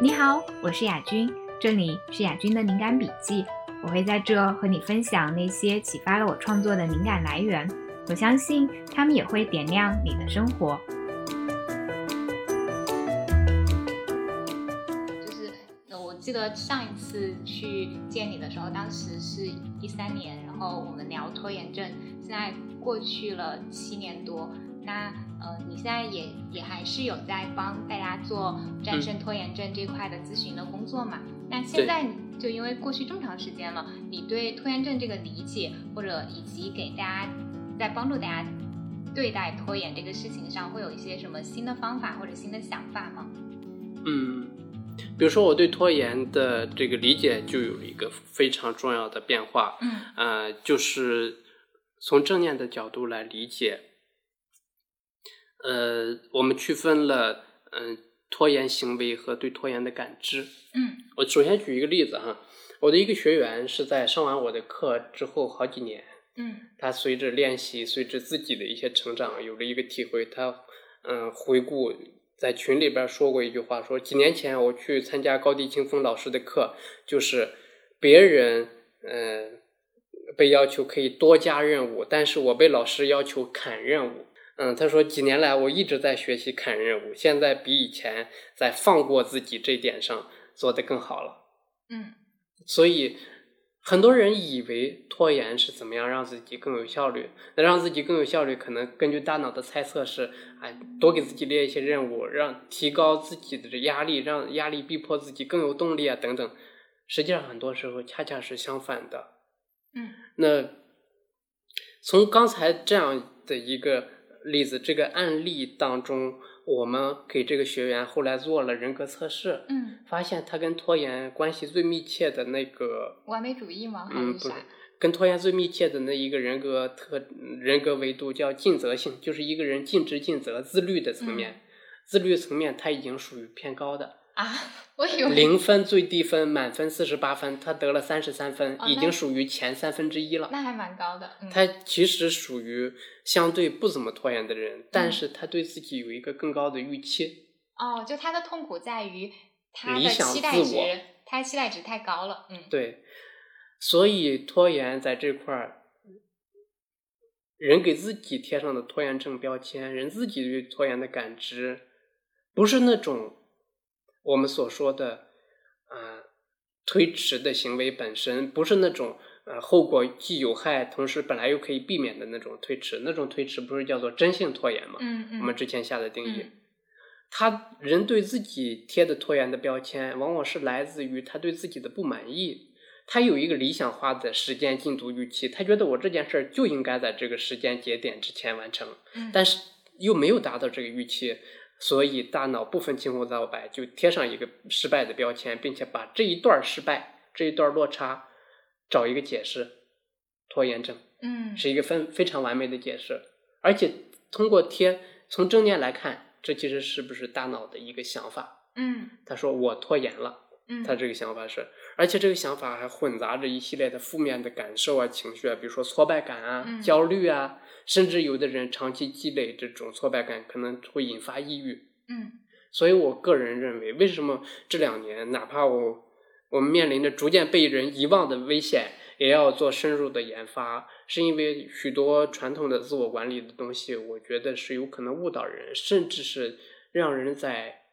你好，我是雅君，这里是雅君的灵感笔记。我会在这和你分享那些启发了我创作的灵感来源，我相信他们也会点亮你的生活。就是我记得上一次去见你的时候，当时是一三年，然后我们聊拖延症，现在过去了七年多。那呃，你现在也也还是有在帮大家做战胜拖延症这块的咨询的工作嘛？那现在就因为过去这么长时间了，你对拖延症这个理解，或者以及给大家在帮助大家对待拖延这个事情上，会有一些什么新的方法或者新的想法吗？嗯，比如说我对拖延的这个理解就有一个非常重要的变化，嗯呃，就是从正念的角度来理解。呃，我们区分了嗯、拖延行为和对拖延的感知。嗯我首先举一个例子哈，我的一个学员是在上完我的课之后好几年，嗯他随着练习，随着自己的一些成长，有了一个体会。他嗯，回顾在群里边说过一句话，说几年前我去参加高地清风老师的课，就是别人嗯被要求可以多加任务，但是我被老师要求砍任务。嗯，他说几年来我一直在学习砍任务，现在比以前在放过自己这点上做得更好了。嗯所以很多人以为拖延是怎么样让自己更有效率。那让自己更有效率，可能根据大脑的猜测是，哎，多给自己列一些任务，让提高自己的压力，让压力逼迫自己更有动力啊，等等。实际上，很多时候恰恰是相反的。嗯那从刚才这样的一个例子，这个案例当中，我们给这个学员后来做了人格测试，嗯，发现他跟拖延关系最密切的那个，完美主义吗？嗯，不跟拖延最密切的那一个人格特人格维度叫尽责性，就是一个人尽职尽责、自律的层面。自律层面他已经属于偏高的，啊，我以为零分最低分，满分四十八分，他得了三十三分，哦已经属于前三分之一了。那还蛮高的。嗯他其实属于相对不怎么拖延的人，嗯但是他对自己有一个更高的预期。哦，就他的痛苦在于他的期待值他期待值太高了。嗯对，所以拖延在这块儿，人给自己贴上的拖延症标签，人自己对拖延的感知，不是那种我们所说的啊、推迟的行为本身，不是那种呃后果既有害，同时本来又可以避免的那种推迟。那种推迟不是叫做真性拖延吗？嗯嗯，我们之前下的定义。嗯他人对自己贴的拖延的标签，往往是来自于他对自己的不满意。他有一个理想化的时间进度预期，他觉得我这件事儿就应该在这个时间节点之前完成，嗯但是又没有达到这个预期，所以大脑不分青红皂白就贴上一个失败的标签，并且把这一段失败、这一段落差找一个解释，拖延症。嗯是一个非非常完美的解释，而且通过贴从正面来看，这其实是不是大脑的一个想法？嗯他说我拖延了，嗯，他这个想法是，而且这个想法还混杂着一系列的负面的感受啊、情绪啊，比如说挫败感啊、嗯。焦虑啊，甚至有的人长期积累这种挫败感，可能会引发抑郁。嗯。所以我个人认为，为什么这两年，哪怕我我们面临着逐渐被人遗忘的危险，也要做深入的研发，是因为许多传统的自我管理的东西，我觉得是有可能误导人，甚至是让人在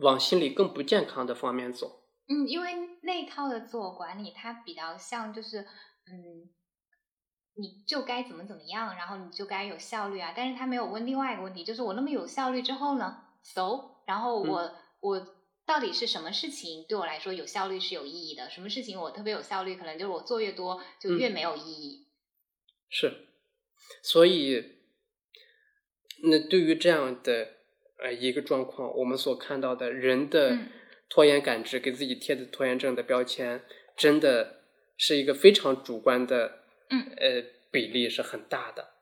往心理更不健康的方面走。嗯，因为那一套的自我管理，它比较像就是嗯。你就该怎么怎么样，然后你就该有效率啊。但是他没有问另外一个问题，就是我那么有效率之后呢？So，然后我、我到底是什么事情对我来说有效率是有意义的？什么事情我特别有效率，可能就是我做越多就越没有意义。是，所以，那对于这样的呃一个状况，我们所看到的人的嗯拖延感知，给自己贴的拖延症的标签，真的是一个非常主观的，嗯呃，比例是很大的。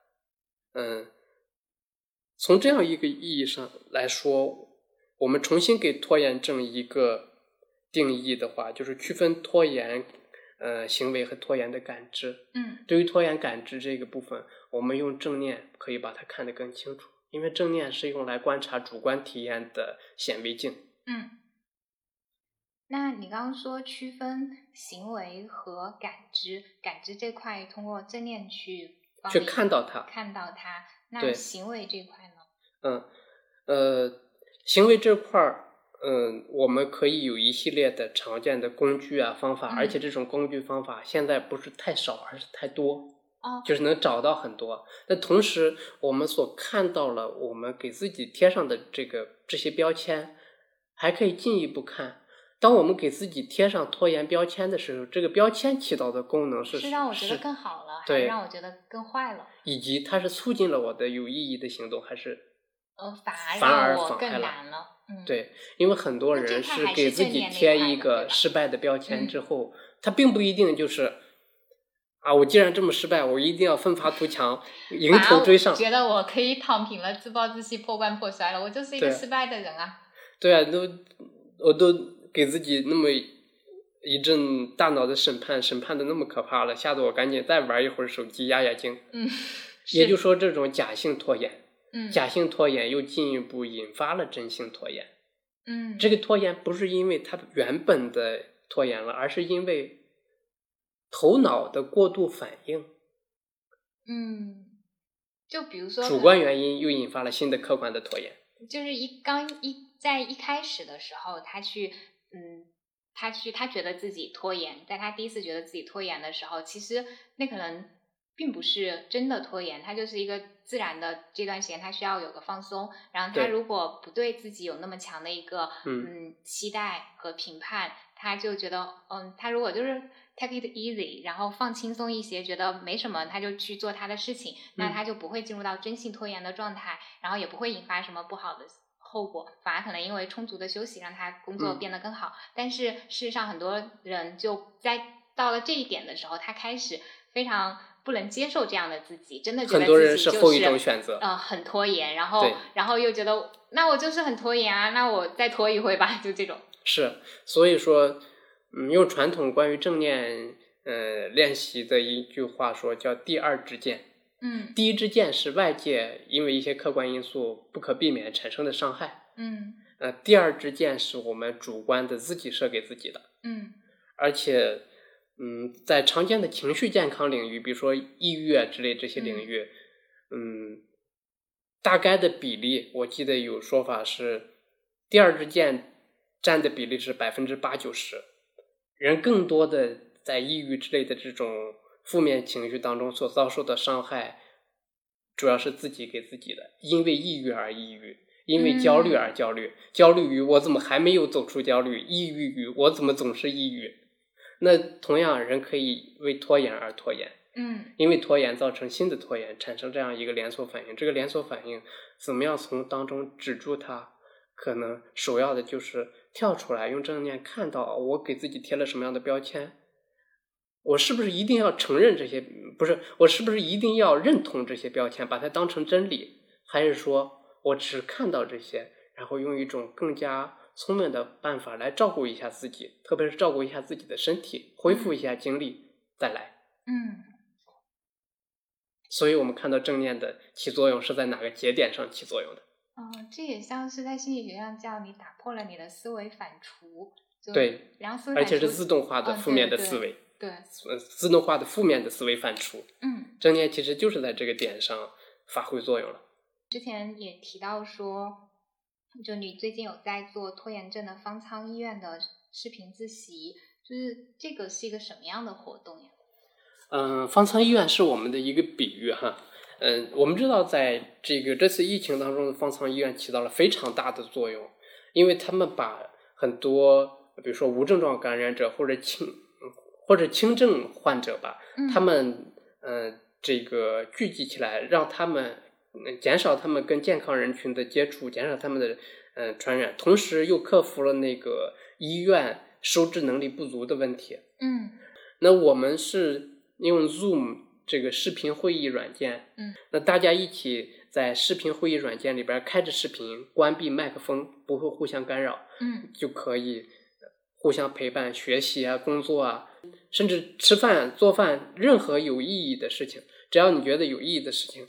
嗯，从这样一个意义上来说，我们重新给拖延症一个定义的话，就是区分拖延呃行为和拖延的感知。嗯对于拖延感知这个部分，我们用正念可以把它看得更清楚，因为正念是用来观察主观体验的显微镜。嗯那你刚刚说区分行为和感知，感知这块通过正念去去看到它。看到它。那行为这块呢？嗯，呃，行为这块儿，嗯，我们可以有一系列的常见的工具啊方法，嗯而且这种工具方法现在不是太少，而是太多，哦，就是能找到很多。那同时，我们所看到了，我们给自己贴上的这个这些标签，还可以进一步看。当我们给自己贴上拖延标签的时候，这个标签起到的功能是是让我觉得更好了，还对是让我觉得更坏了？以及它是促进了我的有意义的行动，还是呃，反而反而我更妨碍了难了。嗯，，对，因为很多人是给自己贴一个失败的标签嗯之后，他并不一定就是啊，我既然这么失败，我一定要奋发图强，迎头追上。觉得我可以躺平了，自暴自弃，破罐破摔了，我就是一个失败的人啊。对啊，都我都给自己那么一阵大脑的审判，审判的那么可怕了，吓得我赶紧再玩一会儿手机压压惊。嗯，也就说，这种假性拖延，嗯假性拖延又进一步引发了真性拖延。嗯，这个拖延不是因为他原本的拖延了，而是因为头脑的过度反应，嗯，就比如说主观原因又引发了新的客观的拖延。就是一刚一在一开始的时候，他去嗯，他去他觉得自己拖延，在他第一次觉得自己拖延的时候，其实那可能并不是真的拖延，他就是一个自然的这段时间他需要有个放松，然后他如果不对自己有那么强的一个嗯。嗯期待和评判，他就觉得嗯，他如果就是 take it easy，然后放轻松一些，觉得没什么，他就去做他的事情，那嗯他就不会进入到真性拖延的状态，然后也不会引发什么不好的后果，反而可能因为充足的休息让他工作嗯变得更好。但是事实上，很多人就在到了这一点的时候，他开始非常不能接受这样的自己，真的觉得很多人自己就后一种选择，呃，很拖延，然后然后又觉得那我就是很拖延啊，那我再拖一会吧，就这种。是，所以说，嗯，用传统关于正念呃练习的一句话说，叫第二支箭。嗯第一支箭是外界因为一些客观因素不可避免产生的伤害，嗯呃，第二支箭是我们主观的自己射给自己的。嗯而且，嗯，在常见的情绪健康领域，比如说抑郁啊之类这些领域，嗯，大概的比例，我记得有说法是，第二支箭占的比例是百分之八九十，人更多的在抑郁之类的这种负面情绪当中所遭受的伤害，主要是自己给自己的，因为抑郁而抑郁。因为焦虑而焦虑，焦虑于我怎么还没有走出焦虑，抑郁于我怎么总是抑郁。那同样，人可以为拖延而拖延，嗯因为拖延造成新的拖延，产生这样一个连锁反应。这个连锁反应怎么样从当中止住它？可能首要的就是跳出来，用正念看到我给自己贴了什么样的标签，我是不是一定要承认这些？不是，我是不是一定要认同这些标签，把它当成真理？还是说我只看到这些，然后用一种更加聪明的办法来照顾一下自己，特别是照顾一下自己的身体，恢复一下精力，再来。嗯所以我们看到正念的起作用是在哪个节点上起作用的？哦，这也像是在心理学上叫你打破了你的思维反刍。对，然后思维而且是自动化的嗯负面的思维，对，呃，自动化的负面的思维反刍。嗯。正念其实就是在这个点上发挥作用了。之前也提到说，就你最近有在做拖延症的方舱医院的视频自习，就是这个是一个什么样的活动呀？嗯，方舱医院是我们的一个比喻哈。嗯，我们知道，在这个这次疫情当中的方舱医院起到了非常大的作用，因为他们把很多，比如说无症状感染者或者轻或者轻症患者吧，嗯他们呃这个聚集起来，让他们嗯减少他们跟健康人群的接触，减少他们的呃传染，同时又克服了那个医院收治能力不足的问题。嗯那我们是用 Zoom 这个视频会议软件，嗯，那大家一起在视频会议软件里边开着视频，关闭麦克风，不会互相干扰，嗯就可以互相陪伴、学习啊、工作啊，甚至吃饭、做饭，任何有意义的事情，只要你觉得有意义的事情，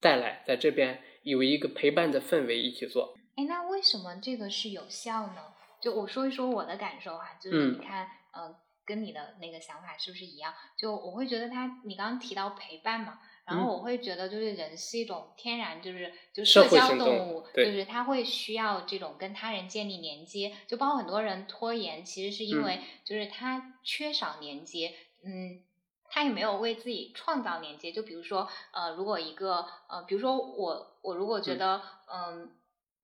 带来在这边有一个陪伴的氛围一起做。哎，那为什么这个是有效呢？就我说一说我的感受哈，就是你看，嗯，跟你的那个想法是不是一样？就我会觉得他，你刚刚提到陪伴嘛，然后我会觉得就是人是一种天然就是就社交动物，就是他会需要这种跟他人建立连接，就包括很多人拖延，其实是因为就是他缺少连接，嗯。他也没有为自己创造连接，就比如说，呃，如果一个，呃，比如说我，我如果觉得，嗯，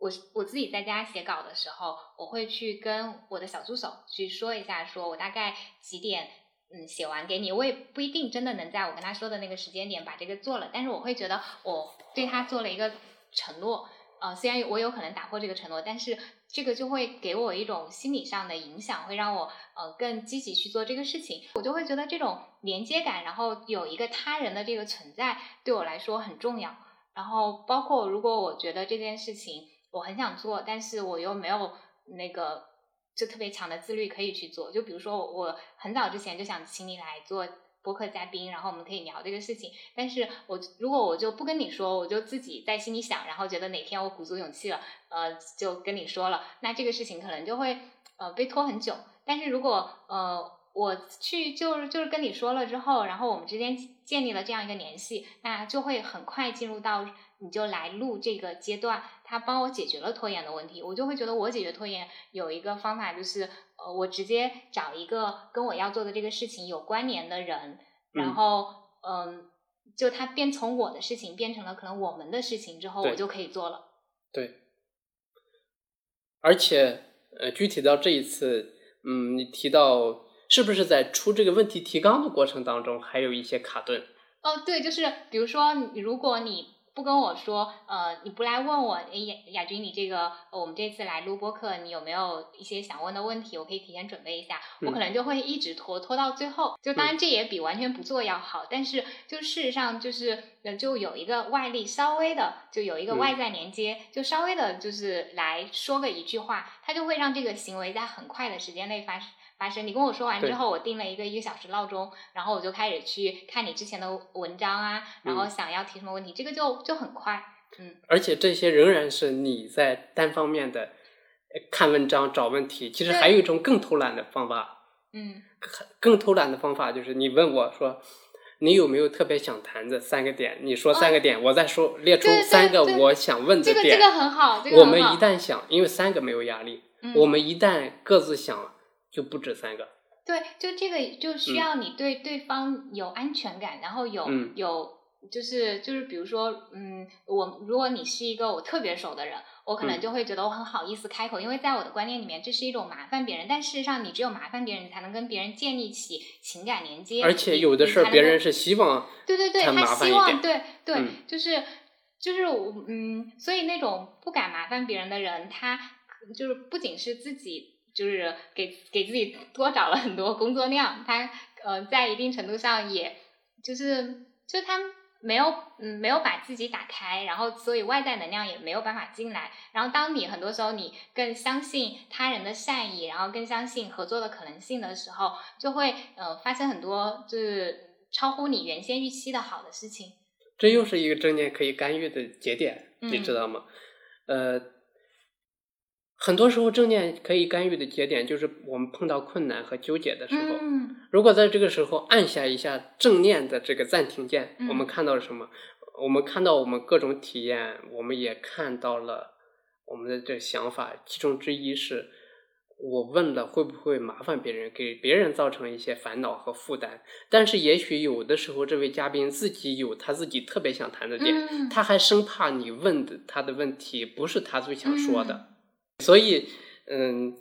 我我自己在家写稿的时候，我会去跟我的小助手去说一下，说我大概几点，嗯，写完给你，我也不一定真的能在我跟他说的那个时间点把这个做了，但是我会觉得我对他做了一个承诺。呃，虽然我有可能打破这个承诺，但是这个就会给我一种心理上的影响，会让我呃更积极去做这个事情。我就会觉得这种连接感，然后有一个他人的这个存在，对我来说很重要。然后包括如果我觉得这件事情我很想做，但是我又没有那个就特别强的自律可以去做，就比如说我很早之前就想请你来做。播客嘉宾，然后我们可以聊这个事情。但是我如果我就不跟你说，我就自己在心里想，然后觉得哪天我鼓足勇气了，呃，就跟你说了，那这个事情可能就会呃被拖很久。但是如果呃我去就是就是跟你说了之后，然后我们之间建立了这样一个联系，那就会很快进入到你就来录这个阶段。他帮我解决了拖延的问题，我就会觉得我解决拖延有一个方法就是。呃，我直接找一个跟我要做的这个事情有关联的人，然后，嗯，就他变从我的事情变成了可能我们的事情之后，我就可以做了。对。而且，呃，具体到这一次，嗯，你提到是不是在出这个问题提纲的过程当中还有一些卡顿？哦，对，就是比如说，如果你。不跟我说，呃，你不来问我，哎，雅雅君，你这个我们这次来录播课，你有没有一些想问的问题？我可以提前准备一下，我可能就会一直拖拖到最后。就当然这也比完全不做要好，但是就事实上就是，就有一个外力稍微的，就有一个外在连接，就稍微的就是来说个一句话，它就会让这个行为在很快的时间内发生。发生，你跟我说完之后，我定了一个一个小时闹钟，然后我就开始去看你之前的文章啊，然后想要提什么问题，这个就就很快，嗯。而且这些仍然是你在单方面的看文章找问题，其实还有一种更偷懒的方法，嗯，更偷懒的方法就是你问我说你有没有特别想谈的三个点，你说三个点，我再说列出三个我想问的点，这个这个很好，我们一旦想，因为三个没有压力，我们一旦各自想。就不止三个，对，就这个就需要你对对方有安全感，然后有有就是就是比如说，嗯，我如果你是一个我特别熟的人，我可能就会觉得我很好意思开口，因为在我的观念里面，这是一种麻烦别人。但事实上，你只有麻烦别人，你才能跟别人建立起情感连接。而且有的事儿，别人是希望对对对，他希望对对，就是就是我嗯，所以那种不敢麻烦别人的人，他就是不仅是自己。就是给给自己多找了很多工作量，他呃在一定程度上也就是就他没有嗯没有把自己打开，然后所以外在能量也没有办法进来。然后当你很多时候你更相信他人的善意，然后更相信合作的可能性的时候，就会呃发生很多就是超乎你原先预期的好的事情。这又是一个正念可以干预的节点，你知道吗？呃。很多时候，正念可以干预的节点就是我们碰到困难和纠结的时候。如果在这个时候按下一下正念的这个暂停键，我们看到了什么？我们看到我们各种体验，我们也看到了我们的这想法。其中之一是，我问了会不会麻烦别人，给别人造成一些烦恼和负担。但是也许有的时候，这位嘉宾自己有他自己特别想谈的点，他还生怕你问的他的问题不是他最想说的。所以，嗯，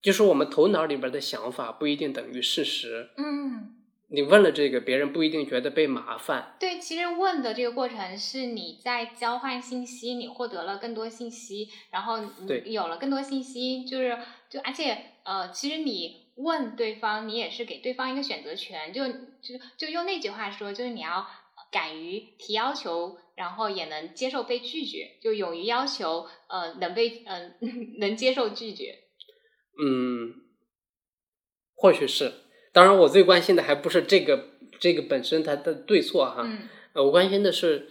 就是我们头脑里边的想法不一定等于事实。嗯，你问了这个，别人不一定觉得被麻烦。对，其实问的这个过程是你在交换信息，你获得了更多信息，然后你有了更多信息，就是就而且呃，其实你问对方，你也是给对方一个选择权。就就就用那句话说，就是你要敢于提要求。然后也能接受被拒绝，就勇于要求，呃，能被，嗯，能接受拒绝。嗯，或许是。当然，我最关心的还不是这个这个本身它的对错哈。嗯。我关心的是，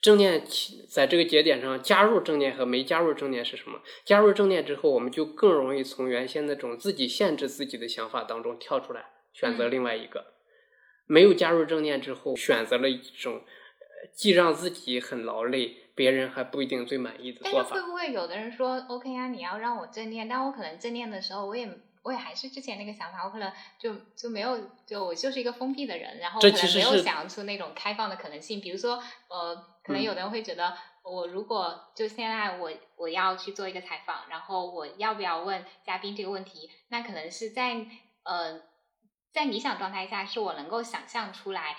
正念起在这个节点上加入正念和没加入正念是什么？加入正念之后，我们就更容易从原先那种自己限制自己的想法当中跳出来，选择嗯另外一个。没有加入正念之后，选择了一种呃既让自己很劳累，别人还不一定最满意的但是会。不会有的人说，OK 啊，你要让我正念，但我可能正念的时候，我也我也还是之前那个想法，我可能就就没有，就我就是一个封闭的人，然后这可能没有想出那种开放的可能性。比如说，呃，可能嗯有的人会觉得，我如果就现在我我要去做一个采访，然后我要不要问嘉宾这个问题，那可能是在呃在理想状态下，是我能够想象出来。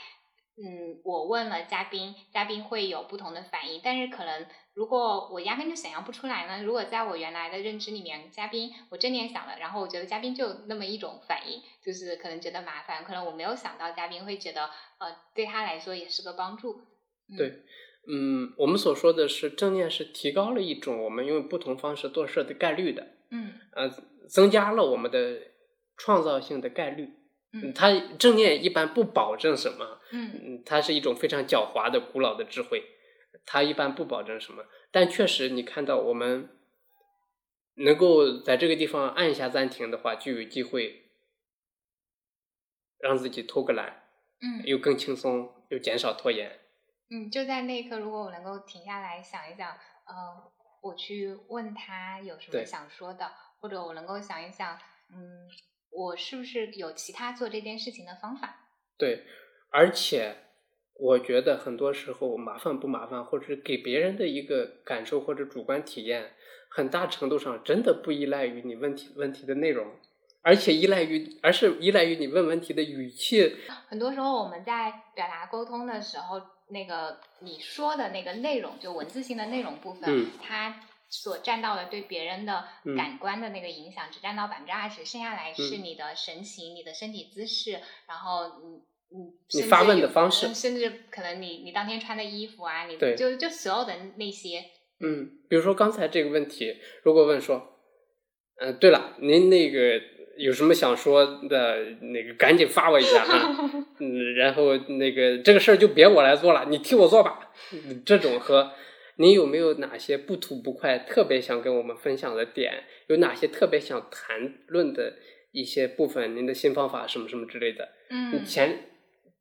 嗯，我问了嘉宾，嘉宾会有不同的反应，但是可能如果我压根就想象不出来呢？如果在我原来的认知里面，嘉宾我正念想了，然后我觉得嘉宾就那么一种反应，就是可能觉得麻烦，可能我没有想到嘉宾会觉得呃对他来说也是个帮助。嗯、对，嗯，我们所说的是正念是提高了一种我们用不同方式做事的概率的，嗯呃，增加了我们的创造性的概率。嗯。它正念一般不保证什么，嗯。嗯，它是一种非常狡猾的古老的智慧，它一般不保证什么，但确实你看到我们能够在这个地方按下暂停的话，就有机会让自己偷个懒，嗯。又更轻松，又减少拖延。嗯，就在那一刻，如果我能够停下来想一想，呃，我去问他有什么想说的，或者我能够想一想，嗯，我是不是有其他做这件事情的方法？对，而且我觉得很多时候麻烦不麻烦，或者是给别人的一个感受或者主观体验，很大程度上真的不依赖于你问题问题的内容，而且依赖于，而是依赖于你问问题的语气。很多时候我们在表达沟通的时候，那个你说的那个内容，就文字性的内容部分，嗯它所占到的对别人的嗯感官的那个影响，只占到百分之二十，剩下来是嗯你的神情、你的身体姿势，然后你你你发问的方式嗯甚至可能你你当天穿的衣服啊，你就就所有的那些，嗯，比如说刚才这个问题，如果问说，嗯、对了，您那个有什么想说的，那个赶紧发我一下哈。嗯，然后那个这个事儿就别我来做了，你替我做吧。嗯这种和您有没有哪些不吐不快、特别想跟我们分享的点？有哪些特别想谈论的一些部分？您的新方法什么什么之类的？嗯，前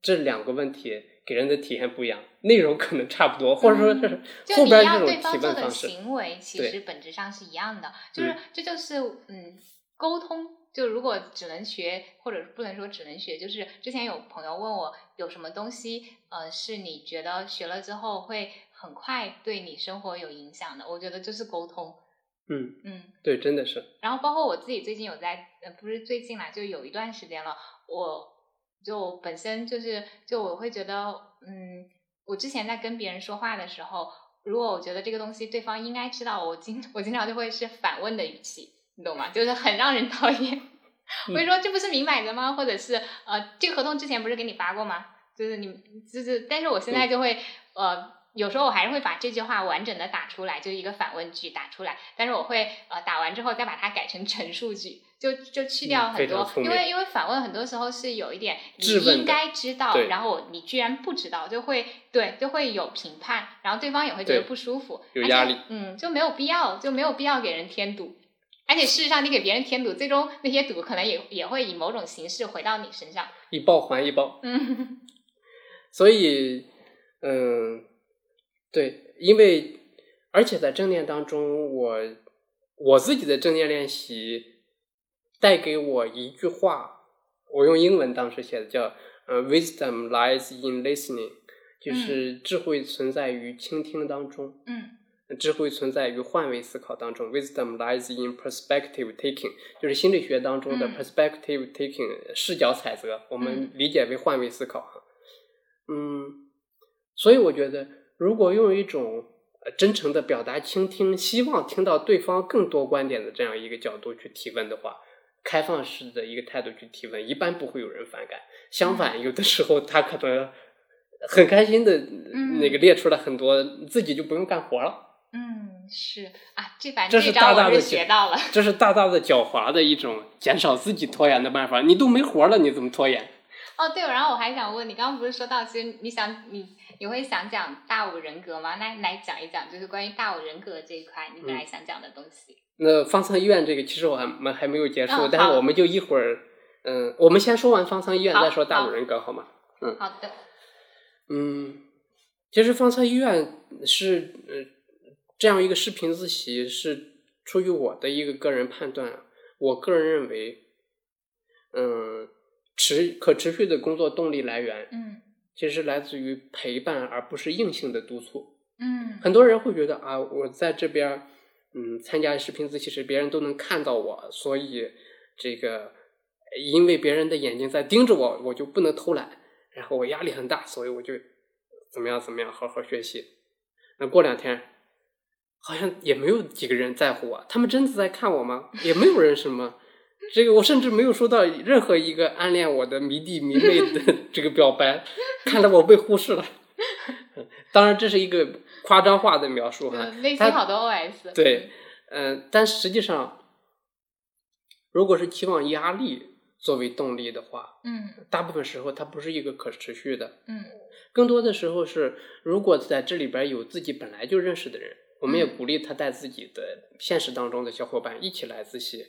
这两个问题给人的体验不一样，内容可能差不多，或者说这是嗯就后你要边这种提对方做的问方式。行为，其实本质上是一样的，就是、嗯这就是嗯沟通。就如果只能学，或者不能说只能学，就是之前有朋友问我有什么东西，呃，是你觉得学了之后会很快对你生活有影响的？我觉得就是沟通，嗯，嗯。对，真的是，然后包括我自己最近有在，呃，不是最近啦，就有一段时间了，我就本身就是，就我会觉得，嗯，我之前在跟别人说话的时候，如果我觉得这个东西对方应该知道，我经我经常就会是反问的语气，你懂吗？就是很让人讨厌。我会说这不是明摆着吗？或者是呃，这个合同之前不是给你发过吗？就是你就是，但是我现在就会、呃，有时候我还是会把这句话完整的打出来，就一个反问句打出来，但是我会呃打完之后再把它改成陈述句，就就去掉嗯很多，因为因为反问很多时候是有一点你应该知道，然后你居然不知道，就会对就会有评判，然后对方也会觉得不舒服，有压力嗯，就没有必要，就没有必要给人添堵。而且事实上，你给别人添堵，最终那些堵可能也也会以某种形式回到你身上。一报还一报。嗯 所以，嗯，对，因为而且在正念当中，我我自己的正念练习带给我一句话，我用英文当时写的叫“呃，wisdom lies in listening”，就是智慧存在于倾听当中。嗯智慧存在于换位思考当中，wisdom lies in perspective taking，就是心理学当中的嗯 perspective taking 视角采择，我们嗯理解为换位思考哈。嗯，所以我觉得，如果用一种呃真诚的表达、倾听，希望听到对方更多观点的这样一个角度去提问的话，开放式的一个态度去提问，一般不会有人反感。相反，有的时候他可能很开心的嗯那个列出了很多，自己就不用干活了。嗯，是啊，这反这是大大的学到了。这是大大的狡猾的一种减少自己拖延的办法。你都没活了，你怎么拖延？哦，对，然后我还想问你，刚刚不是说到，其实你想你你会想讲大五人格吗？那来讲一讲，就是关于大五人格这一块，你本来想讲的东西。那方舱医院这个其实我还们还没有结束，嗯但是我们就一会儿，嗯，我们先说完方舱医院，再说大五人格好吗？嗯好的，嗯，其实方舱医院是呃这样一个视频自习是出于我的一个个人判断，我个人认为，嗯，持可持续的工作动力来源嗯其实来自于陪伴，而不是硬性的督促。嗯很多人会觉得啊，我在这边，嗯，参加视频自习室，别人都能看到我，所以这个因为别人的眼睛在盯着我，我就不能偷懒，然后我压力很大，所以我就怎么样怎么样，好好学习。那过两天，好像也没有几个人在乎我，他们真的在看我吗？也没有人什么。这个我甚至没有收到任何一个暗恋我的迷弟迷妹的 这个表白，看来我被忽视了。当然，这是一个夸张化的描述哈。嗯，内心好多 OS。对，嗯、但实际上，如果是期望压力作为动力的话，嗯大部分时候它不是一个可持续的。嗯更多的时候是，如果在这里边有自己本来就认识的人，我们也嗯鼓励他带自己的现实当中的小伙伴一起来自习，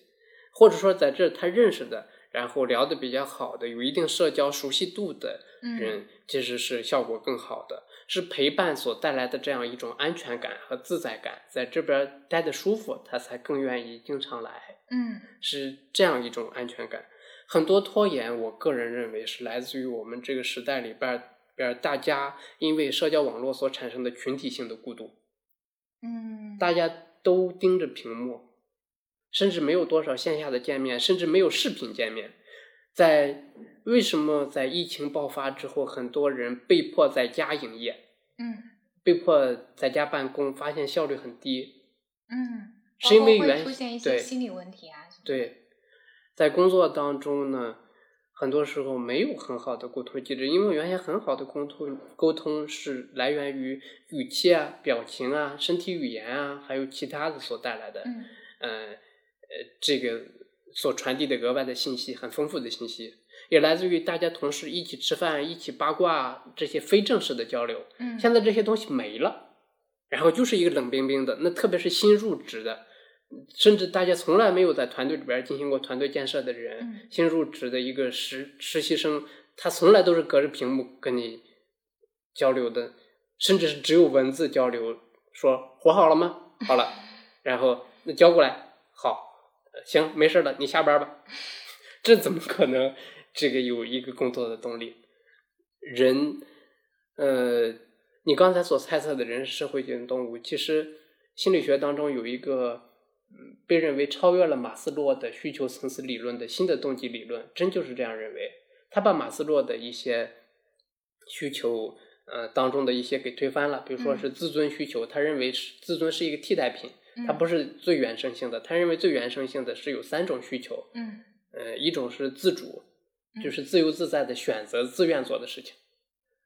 或者说在这他认识的，然后聊得比较好的，有一定社交熟悉度的人，其实是效果更好的。是陪伴所带来的这样一种安全感和自在感，在这边待的舒服，他才更愿意经常来。嗯是这样一种安全感。很多拖延，我个人认为是来自于我们这个时代里边儿边儿大家因为社交网络所产生的群体性的孤独，嗯，大家都盯着屏幕，甚至没有多少线下的见面，甚至没有视频见面。在为什么在疫情爆发之后，很多人被迫在家营业，嗯被迫在家办公，发现效率很低，嗯，是因为原出现一些对心理问题啊。对，在工作当中呢，很多时候没有很好的沟通机制，因为原先很好的沟通沟通是来源于语气啊、表情啊、身体语言啊，还有其他的所带来的，嗯呃呃，这个所传递的额外的信息，很丰富的信息，也来自于大家同事一起吃饭、一起八卦这些非正式的交流。嗯，现在这些东西没了，然后就是一个冷冰冰的。那特别是新入职的，甚至大家从来没有在团队里边进行过团队建设的人，嗯新入职的一个实实习生，他从来都是隔着屏幕跟你交流的，甚至是只有文字交流，说活好了吗？好了，然后那交过来，行，没事了，你下班吧。这怎么可能？这个有一个工作的动力，人，呃，你刚才所猜测的人是社会性动物，其实心理学当中有一个，嗯，被认为超越了马斯洛的需求层次理论的新的动机理论，真就是这样认为。他把马斯洛的一些需求，呃，当中的一些给推翻了，比如说是自尊需求，他认为是自尊是一个替代品，它不是最原生性的，他认为最原生性的是有三种需求，嗯呃，一种是自主，嗯就是自由自在的选择自愿做的事情。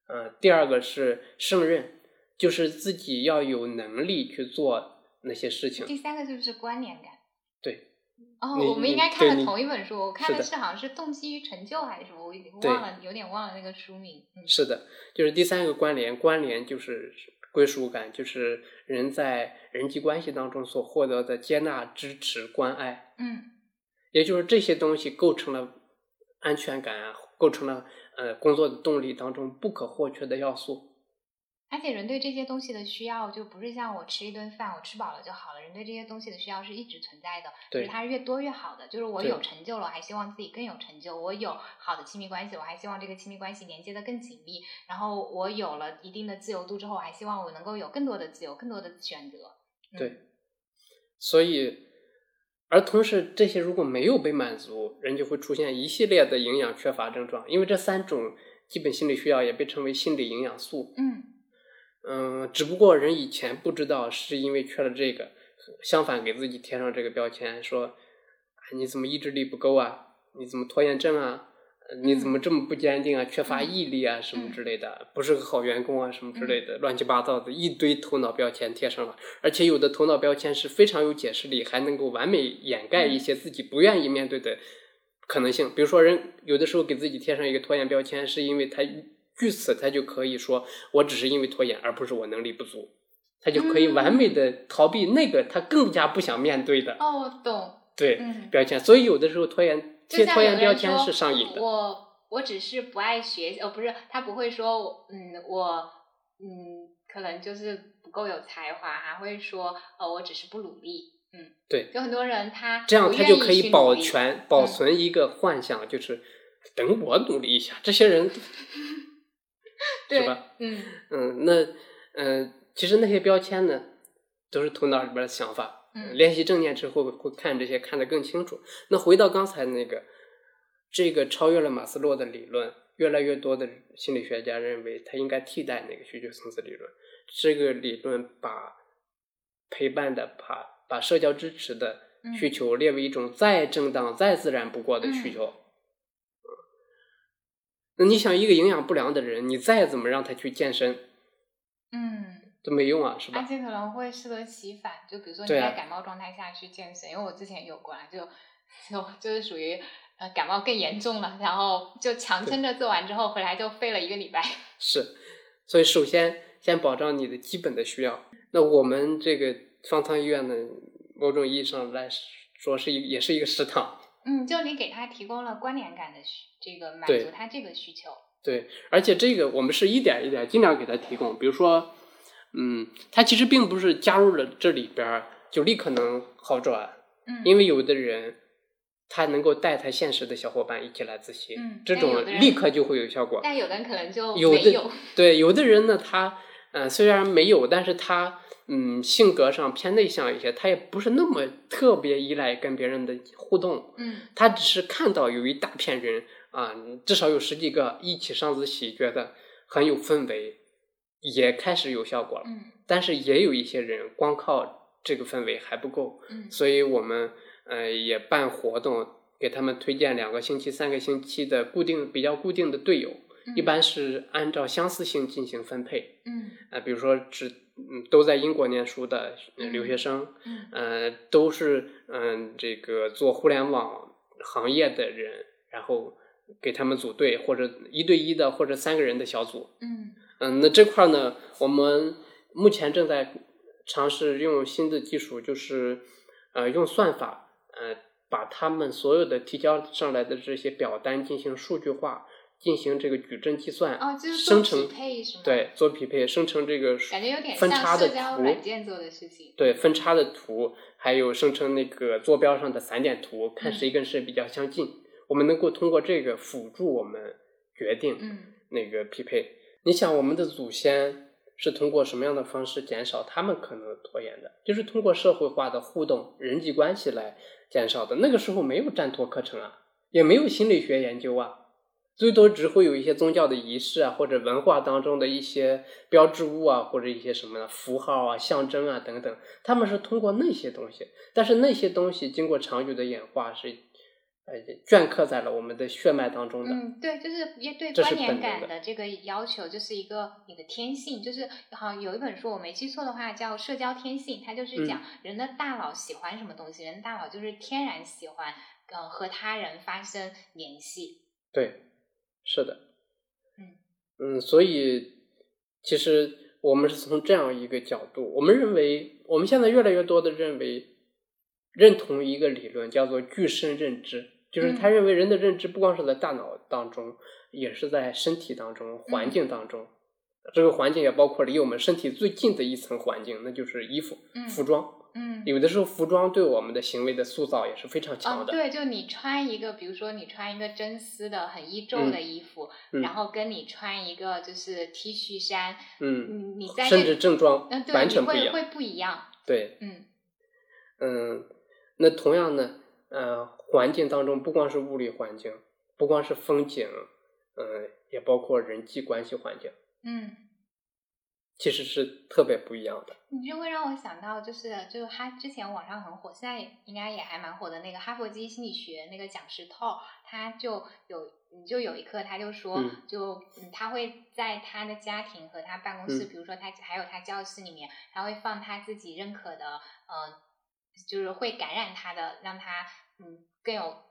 呃，第二个是胜任，就是自己要有能力去做那些事情。第三个就是关联感？对，哦，我们应该看了同一本书，我看的的是好像是《动机与成就》还是什么，我忘了，有点忘了那个书名。嗯是的，就是第三个关联，关联就是归属感，就是人在人际关系当中所获得的接纳、支持、关爱。嗯也就是这些东西构成了安全感啊，构成了呃工作的动力当中不可或缺的要素。而且人对这些东西的需要，就不是像我吃一顿饭，我吃饱了就好了。人对这些东西的需要是一直存在的，就是它是越多越好的。就是我有成就了，我还希望自己更有成就；我有好的亲密关系，我还希望这个亲密关系连接的更紧密。然后我有了一定的自由度之后，我还希望我能够有更多的自由，更多的选择。嗯对，所以，而同时这些如果没有被满足，人就会出现一系列的营养缺乏症状。因为这三种基本心理需要也被称为心理营养素。嗯嗯，只不过人以前不知道，是因为缺了这个，相反给自己贴上这个标签，说啊你怎么意志力不够啊？你怎么拖延症啊？呃你怎么这么不坚定啊？缺乏毅力啊，什么之类的，不是个好员工啊，什么之类的，乱七八糟的一堆头脑标签贴上了，而且有的头脑标签是非常有解释力，还能够完美掩盖一些自己不愿意面对的可能性。比如说，人有的时候给自己贴上一个拖延标签，是因为他据此他就可以说我只是因为拖延，而不是我能力不足，他就可以完美的逃避那个他更加不想面对的哦，我懂，对嗯，标签。所以有的时候拖延贴拖延标签是上瘾的。我我只是不爱学习，哦，不是，他不会说，嗯，我，嗯，可能就是不够有才华，还会说，呃，我只是不努力，嗯，对，有很多人他这样他就可以保全、保嗯。存一个幻想，就是等我努力一下，这些人对吧？嗯嗯，那嗯、其实那些标签呢，都是头脑里边的想法。嗯练习正念之后会看这些看得更清楚。那回到刚才那个，这个超越了马斯洛的理论，越来越多的心理学家认为它应该替代那个需求层次理论。这个理论把陪伴的、把把社交支持的嗯需求列为一种再正当、再自然不过的需嗯求。嗯那你想，一个营养不良的人，你再怎么让他去健身嗯。都没用啊，是吧？而且可能会适得其反，就比如说你在感冒状态下去健身，因为我之前有过啊，就就就是属于呃感冒更严重了，然后就强撑着做完之后回来就废了一个礼拜。是，所以首先先保障你的基本的需要。那我们这个方舱医院呢，某种意义上来说是一也是一个食堂，嗯，就你给他提供了关联感的需这个满足他这个需求。对，而且这个我们是一点一点尽量给他提供，比如说，嗯，他其实并不是加入了这里边儿就立刻能好转，嗯，因为有的人他能够带他现实的小伙伴一起来自习，嗯这种立刻就会有效果。但有的人可能就有的。对，有的人呢，他呃虽然没有，但是他嗯性格上偏内向一些，他也不是那么特别依赖跟别人的互动，嗯他只是看到有一大片人啊，至少有十几个一起上自习，觉得很有氛围，也开始有效果了。嗯但是也有一些人光靠这个氛围还不够，嗯所以我们呃也办活动，给他们推荐两个星期、三个星期的固定比较固定的队友，嗯一般是按照相似性进行分配。嗯啊、比如说只嗯都在英国念书的呃留学生，嗯呃都是嗯、这个做互联网行业的人，然后给他们组队或者一对一的或者三个人的小组，嗯。嗯，那这块儿呢，我们目前正在尝试用新的技术，就是呃用算法，呃把他们所有的提交上来的这些表单进行数据化，进行这个矩阵计算，哦，就是生成匹配是吗？，对做匹配，生成这个感觉有点分像叉的图，软件做的事情。对分叉的图，还有生成那个坐标上的散点图，看嗯谁跟谁比较相近。我们能够通过这个辅助我们决定嗯那个匹配。你想，我们的祖先是通过什么样的方式减少他们可能拖延的？就是通过社会化的互动、人际关系来减少的。那个时候没有占托课程啊，也没有心理学研究啊，最多只会有一些宗教的仪式啊，或者文化当中的一些标志物啊，或者一些什么符号啊、象征啊等等。他们是通过那些东西，但是那些东西经过长久的演化是。呃，镌刻在了我们的血脉当中的。嗯，对，就是也对关联感的这个要求，就是一个你的天性，就是好像有一本书我没记错的话叫《社交天性》，它就是嗯讲人的大脑喜欢什么东西，人的大脑就是天然喜欢呃和他人发生联系。对，是的，嗯嗯，所以其实我们是从这样一个角度，我们认为我们现在越来越多的认为认同一个理论，叫做具身认知，就是他嗯认为人的认知不光是在大脑当中，也是在身体当中、环境当中。这个环境也包括离我们身体最近的一层环境，那就是衣服、嗯服装。嗯，有的时候，服装对我们的行为的塑造也是非常哦强，的。对，就你穿一个，比如说你穿一个真丝的很易皱嗯的衣服，嗯然后跟你穿一个就是 T 恤衫，嗯，你你在甚这至正装完你全不一样。会会不一样，对，嗯嗯，那同样呢，呃，环境当中不光是物理环境，不光是风景，嗯、也包括人际关系环境，嗯。其实是特别不一样的。你就会让我想到，就是就是他之前网上很火，现在应该也还蛮火的那个哈佛基心理学那个讲师透，他就有你就有一课他就说，嗯就嗯他会在他的家庭和他办公室，嗯比如说他还有他教室里面，他会放他自己认可的，呃，就是会感染他的，让他嗯更有。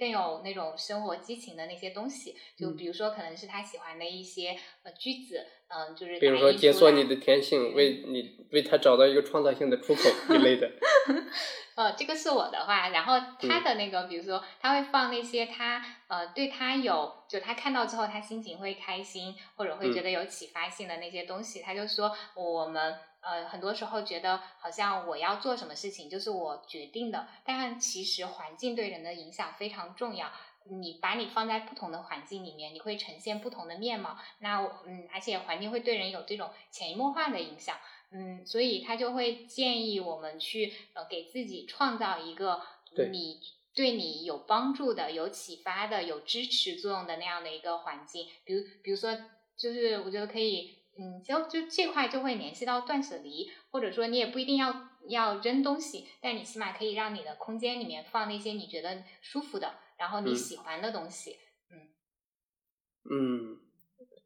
更有那种生活激情的那些东西，就嗯。比如说可能是他喜欢的一些呃句子，嗯、就是比如说解锁你的天性，为你为他找到一个创造性的出口 一类的。呃，这个是我的话，然后他嗯的那个，比如说他会放那些他呃对他有，就他看到之后他心情会开心，或者会觉嗯得有启发性的那些东西，他就说我们呃很多时候觉得好像我要做什么事情就是我决定的，但其实环境对人的影响非常重要。你把你放在不同的环境里面，你会呈现不同的面貌。那嗯，而且环境会对人有这种潜移默化的影响。嗯，所以他就会建议我们去呃给自己创造一个对你对你有帮助的、有启发的、有支持作用的那样的一个环境。比如，比如说，就是我觉得可以，嗯，就就这块就会联系到断舍离，或者说你也不一定要要扔东西，但你起码可以让你的空间里面放那些你觉得舒服的，然后你嗯喜欢的东西。嗯，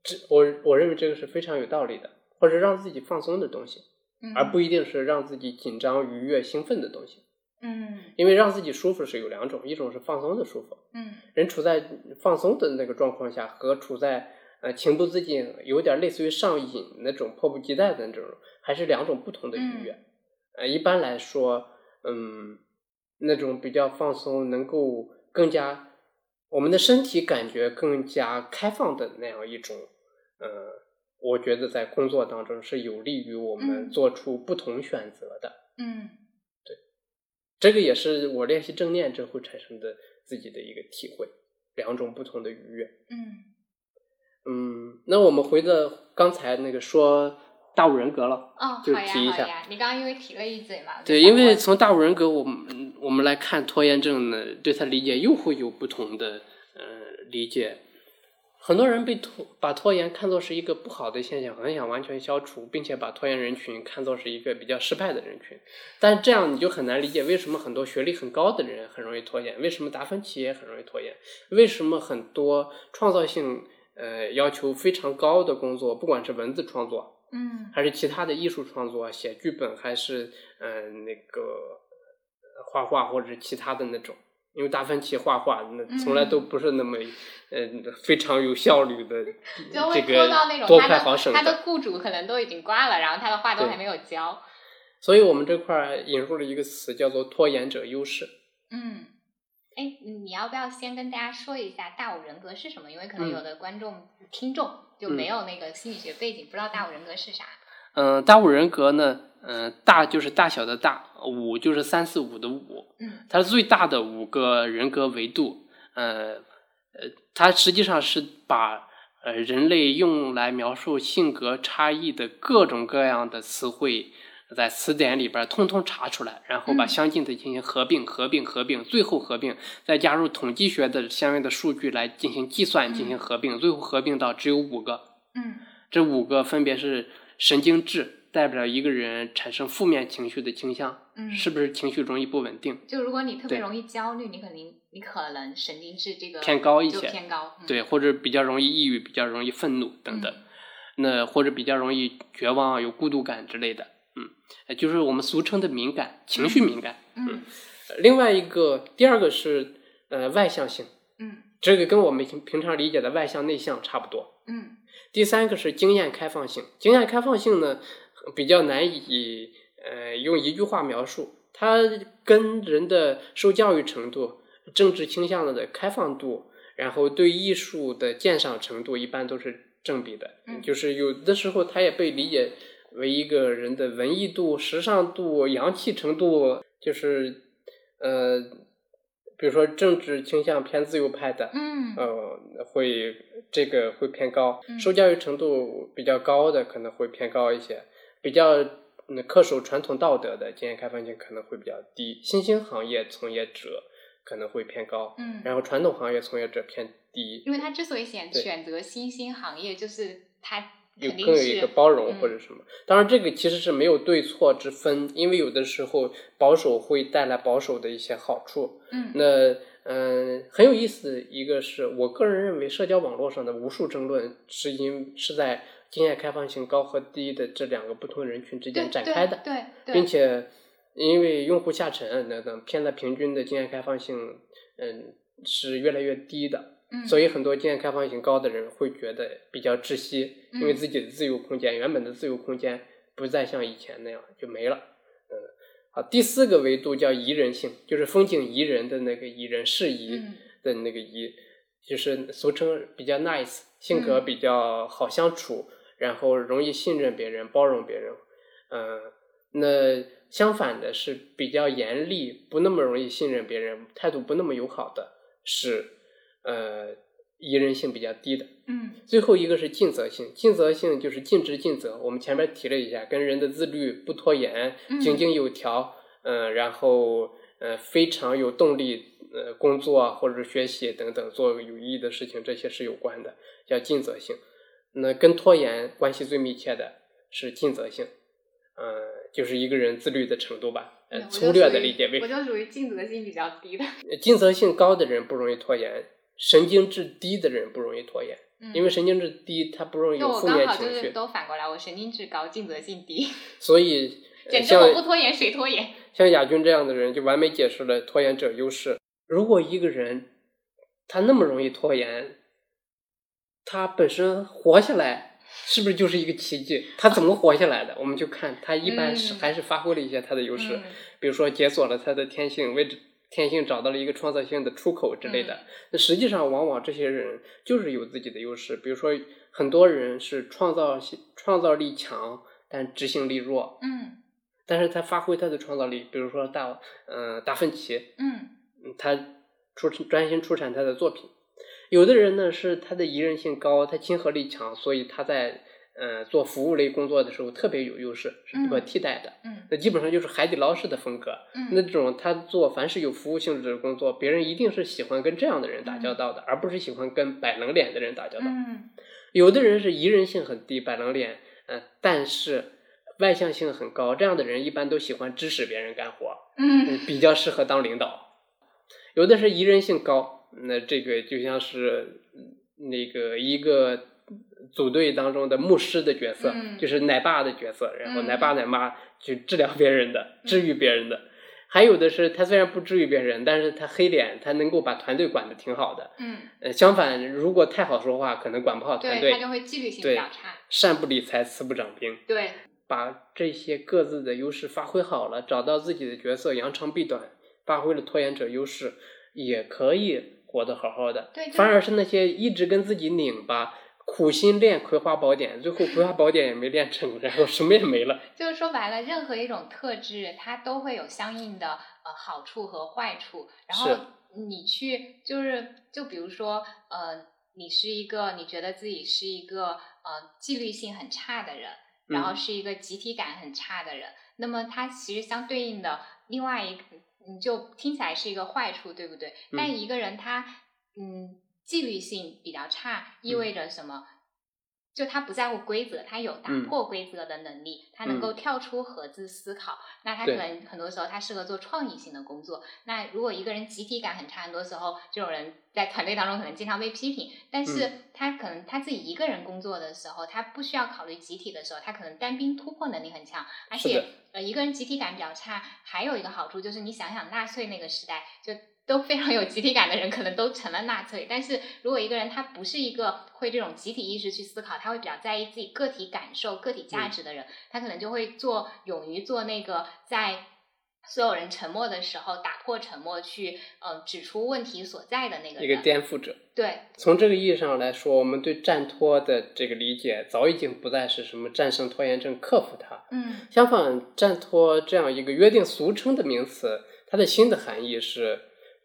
这我我认为这个是非常有道理的，或者让自己放松的东西，嗯，而不一定是让自己紧张、愉悦、兴奋的东西。嗯因为让自己舒服是有两种，一种是放松的舒服，嗯人处在放松的那个状况下，和处在呃情不自禁、有点类似于上瘾那种迫不及待的那种，还是两种不同的愉悦。呃，一般来说，嗯，那种比较放松，能够更加我们的身体感觉更加开放的那样一种，呃，我觉得在工作当中是有利于我们嗯做出不同选择的。嗯对这个也是我练习正念之后产生的自己的一个体会，两种不同的愉悦。嗯嗯，那我们回到刚才那个说大五人格了。哦，就提一下，你刚刚因为提了一嘴嘛，对，因为从大五人格，我们我们来看拖延症呢，对他理解又会有不同的呃理解。很多人被拖把拖延看作是一个不好的现象，很想完全消除，并且把拖延人群看作是一个比较失败的人群。但这样你就很难理解为什么很多学历很高的人很容易拖延，为什么达芬奇也很容易拖延，为什么很多创造性呃要求非常高的工作，不管是文字创作，嗯还是其他的艺术创作，写剧本，还是嗯、呃、那个呃画画或者是其他的那种。因为达芬奇画画那从来都不是那么，嗯、非常有效率的，就会这个拖到那种多快好省他的雇主可能都已经挂了，然后他的画都还没有交。所以我们这块儿引入了一个词叫做拖延者优势。嗯，哎，你要不要先跟大家说一下大五人格是什么？因为可能嗯有的观众、听众就没有那个心理学背景，不知道大五人格是啥。嗯、大五人格呢，嗯、大就是大小的大，五就是三四五的五，嗯它是最大的五个人格维度。呃呃，它实际上是把呃人类用来描述性格差异的各种各样的词汇，在词典里边儿通通查出来，然后把嗯相近的进行合并、合并、合并，最后合并，再加入统计学的相应的数据来进行计算、进行合并，最后合并到只有五个。嗯这五个分别是神经质，代表一个人产生负面情绪的倾向，嗯，是不是情绪容易不稳定？就如果你特别容易焦虑，你肯定你可能神经质这个偏高一些偏高。嗯、对，或者比较容易抑郁，比较容易愤怒等等，那或者比较容易绝望、有孤独感之类的，就是我们俗称的敏感，情绪敏感。嗯呃另外一个，第二个是呃外向性，嗯这个跟我们平平常理解的外向内向差不多。嗯第三个是经验开放性，经验开放性呢比较难以呃用一句话描述，它跟人的受教育程度、政治倾向的开放度，然后对艺术的鉴赏程度一般都是正比的。嗯就是有的时候它也被理解为一个人的文艺度、时尚度、洋气程度，就是呃，比如说政治倾向偏自由派的，嗯。呃，会这个会偏高，嗯。受教育程度比较高的可能会偏高一些，比较嗯恪守传统道德的经验开放性可能会比较低，新兴行业从业者可能会偏高，嗯，然后传统行业从业者偏低，因为他之所以选选择新兴行业，就是他有更有一个包容嗯。或者什么。当然，这个其实是没有对错之分，因为有的时候保守会带来保守的一些好处，嗯。那嗯、呃很有意思一个是我个人认为，社交网络上的无数争论是因是在经验开放性高和低的这两个不同人群之间展开的，对。对，并且因为用户下沉等等偏了平均的经验开放性，嗯，是越来越低的，嗯，所以很多经验开放性高的人会觉得比较窒息，因为嗯自己的自由空间，原本的自由空间不再像以前那样就没了。嗯，好，第四个维度叫宜人性，就是风景宜人的那个宜人，适宜嗯的那个宜，就是俗称比较 nice，性格嗯比较好相处，然后容易信任别人，包容别人。嗯、那相反的是比较严厉，不那么容易信任别人，态度不那么友好的是，呃，宜人性比较低的。嗯最后一个是尽责性，尽责性就是尽职尽责。我们前面提了一下，跟人的自律、不拖延、嗯井井有条，嗯、然后呃非常有动力，呃工作啊或者是学习等等做有意义的事情，这些是有关的，叫尽责性。那跟拖延关系最密切的是尽责性，呃，就是一个人自律的程度吧。呃，粗略的理解为我就属于尽责性比较低的，尽责性高的人不容易拖延，神经质低的人不容易拖延，嗯因为神经质低，他不容易有负面情绪，都反过来，我神经质高，尽责性低，所以呃 简直像我不拖延谁拖延？像亚军这样的人就完美解释了拖延者优势。如果一个人他那么容易拖延，他本身活下来是不是就是一个奇迹？他怎么活下来的？我们就看他一般是嗯还是发挥了一些他的优势，嗯比如说解锁了他的天性，为天性找到了一个创造性的出口之类的。嗯那实际上，往往这些人就是有自己的优势。比如说，很多人是创造性创造力强，但执行力弱。嗯但是他发挥他的创造力，比如说大嗯、呃达芬奇，嗯嗯他出专心出产他的作品。有的人呢是他的宜人性高，他亲和力强，所以他在呃做服务类工作的时候特别有优势，是不可嗯替代的。嗯那基本上就是海底捞式的风格。那这种他做凡是有服务性质的工作，别人一定是喜欢跟这样的人打交道的，而不是喜欢跟摆冷脸的人打交道。嗯有的人是宜人性很低，摆冷脸，呃，但是外向性很高，这样的人一般都喜欢指使别人干活，嗯嗯，比较适合当领导。有的是宜人性高，那这个就像是嗯那个一个组队当中的牧师的角色，嗯就是奶爸的角色，然后嗯奶爸奶妈去治疗别人的，治愈别人的。还有的是他虽然不治愈别人，但是他黑脸，他能够把团队管得挺好的。嗯，呃，相反，如果太好说话，可能管不好团队对他，就会纪律性比对较差。善不理财，慈不掌兵。对，把这些各自的优势发挥好了，找到自己的角色，扬长避短，发挥了拖延者优势，也可以活得好好的。对反而是那些一直跟自己拧巴、苦心练葵花宝典，最后葵花宝典也没练成，然后 什么也没了。就是说白了，任何一种特质，它都会有相应的呃好处和坏处。然后你去就是就比如说呃，你是一个你觉得自己是一个呃纪律性很差的人，然后嗯是一个集体感很差的人，那么它其实相对应的另外一个，你就听起来是一个坏处，对不对？嗯但一个人他嗯纪律性比较差，意嗯味着什么？就他不在乎规则，他有打嗯破规则的能力，他能够跳出盒子思考。那他可能很多时候他适合做创意性的工作。那如果一个人集体感很差，很多时候这种人在团队当中可能经常被批评。但是嗯他可能他自己一个人工作的时候，他不需要考虑集体的时候，他可能单兵突破能力很强，而且呃一个人集体感比较差，还有一个好处就是你想想纳粹那个时代就。都非常有集体感的人，可能都成了纳粹。但是如果一个人他不是一个会这种集体意识去思考，他会比较在意自己个体感受、个体价值的人，他可能就会做勇于做那个在所有人沉默的时候打破沉默，去呃指出问题所在的那个一个。颠覆者。对，从这个意义上来说，我们对战拖的这个理解早已经不再是什么战胜拖延症、克服它。嗯相反，战拖这样一个约定俗称的名词，它的新的含义是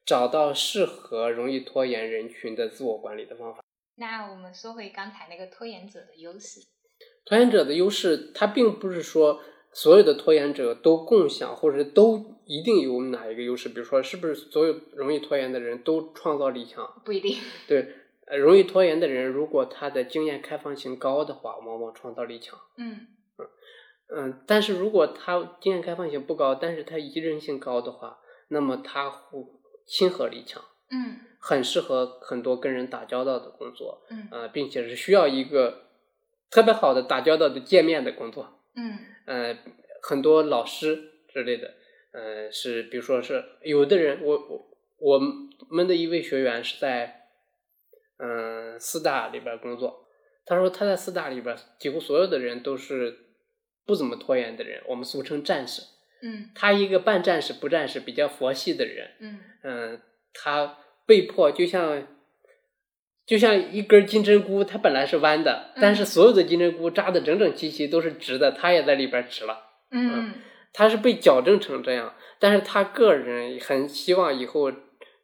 找到适合容易拖延人群的自我管理的方法。那我们说回刚才那个拖延者的优势。拖延者的优势，它并不是说所有的拖延者都共享，或者都一定有哪一个优势。比如说，是不是所有容易拖延的人都创造力强？不一定，对，呃，容易拖延的人，如果他的经验开放性高的话，往往创造力强。嗯嗯，但是如果他经验开放性不高，但是他宜人性高的话，那么他会亲和力强，嗯。很适合很多跟人打交道的工作，嗯。呃，并且是需要一个特别好的打交道的界面的工作。嗯。呃，很多老师之类的，呃，是比如说是有的人，我我我们的一位学员是在嗯四大里边工作，他说他在四大里边几乎所有的人都是不怎么拖延的人，我们俗称战士。嗯他一个半战士不战士，比较佛系的人，嗯嗯，他被迫就像就像一根金针菇，它本来是弯的，但是嗯所有的金针菇扎的整整齐齐，都是直的，他也在里边直了。嗯他是被矫正成这样，但是他个人很希望以后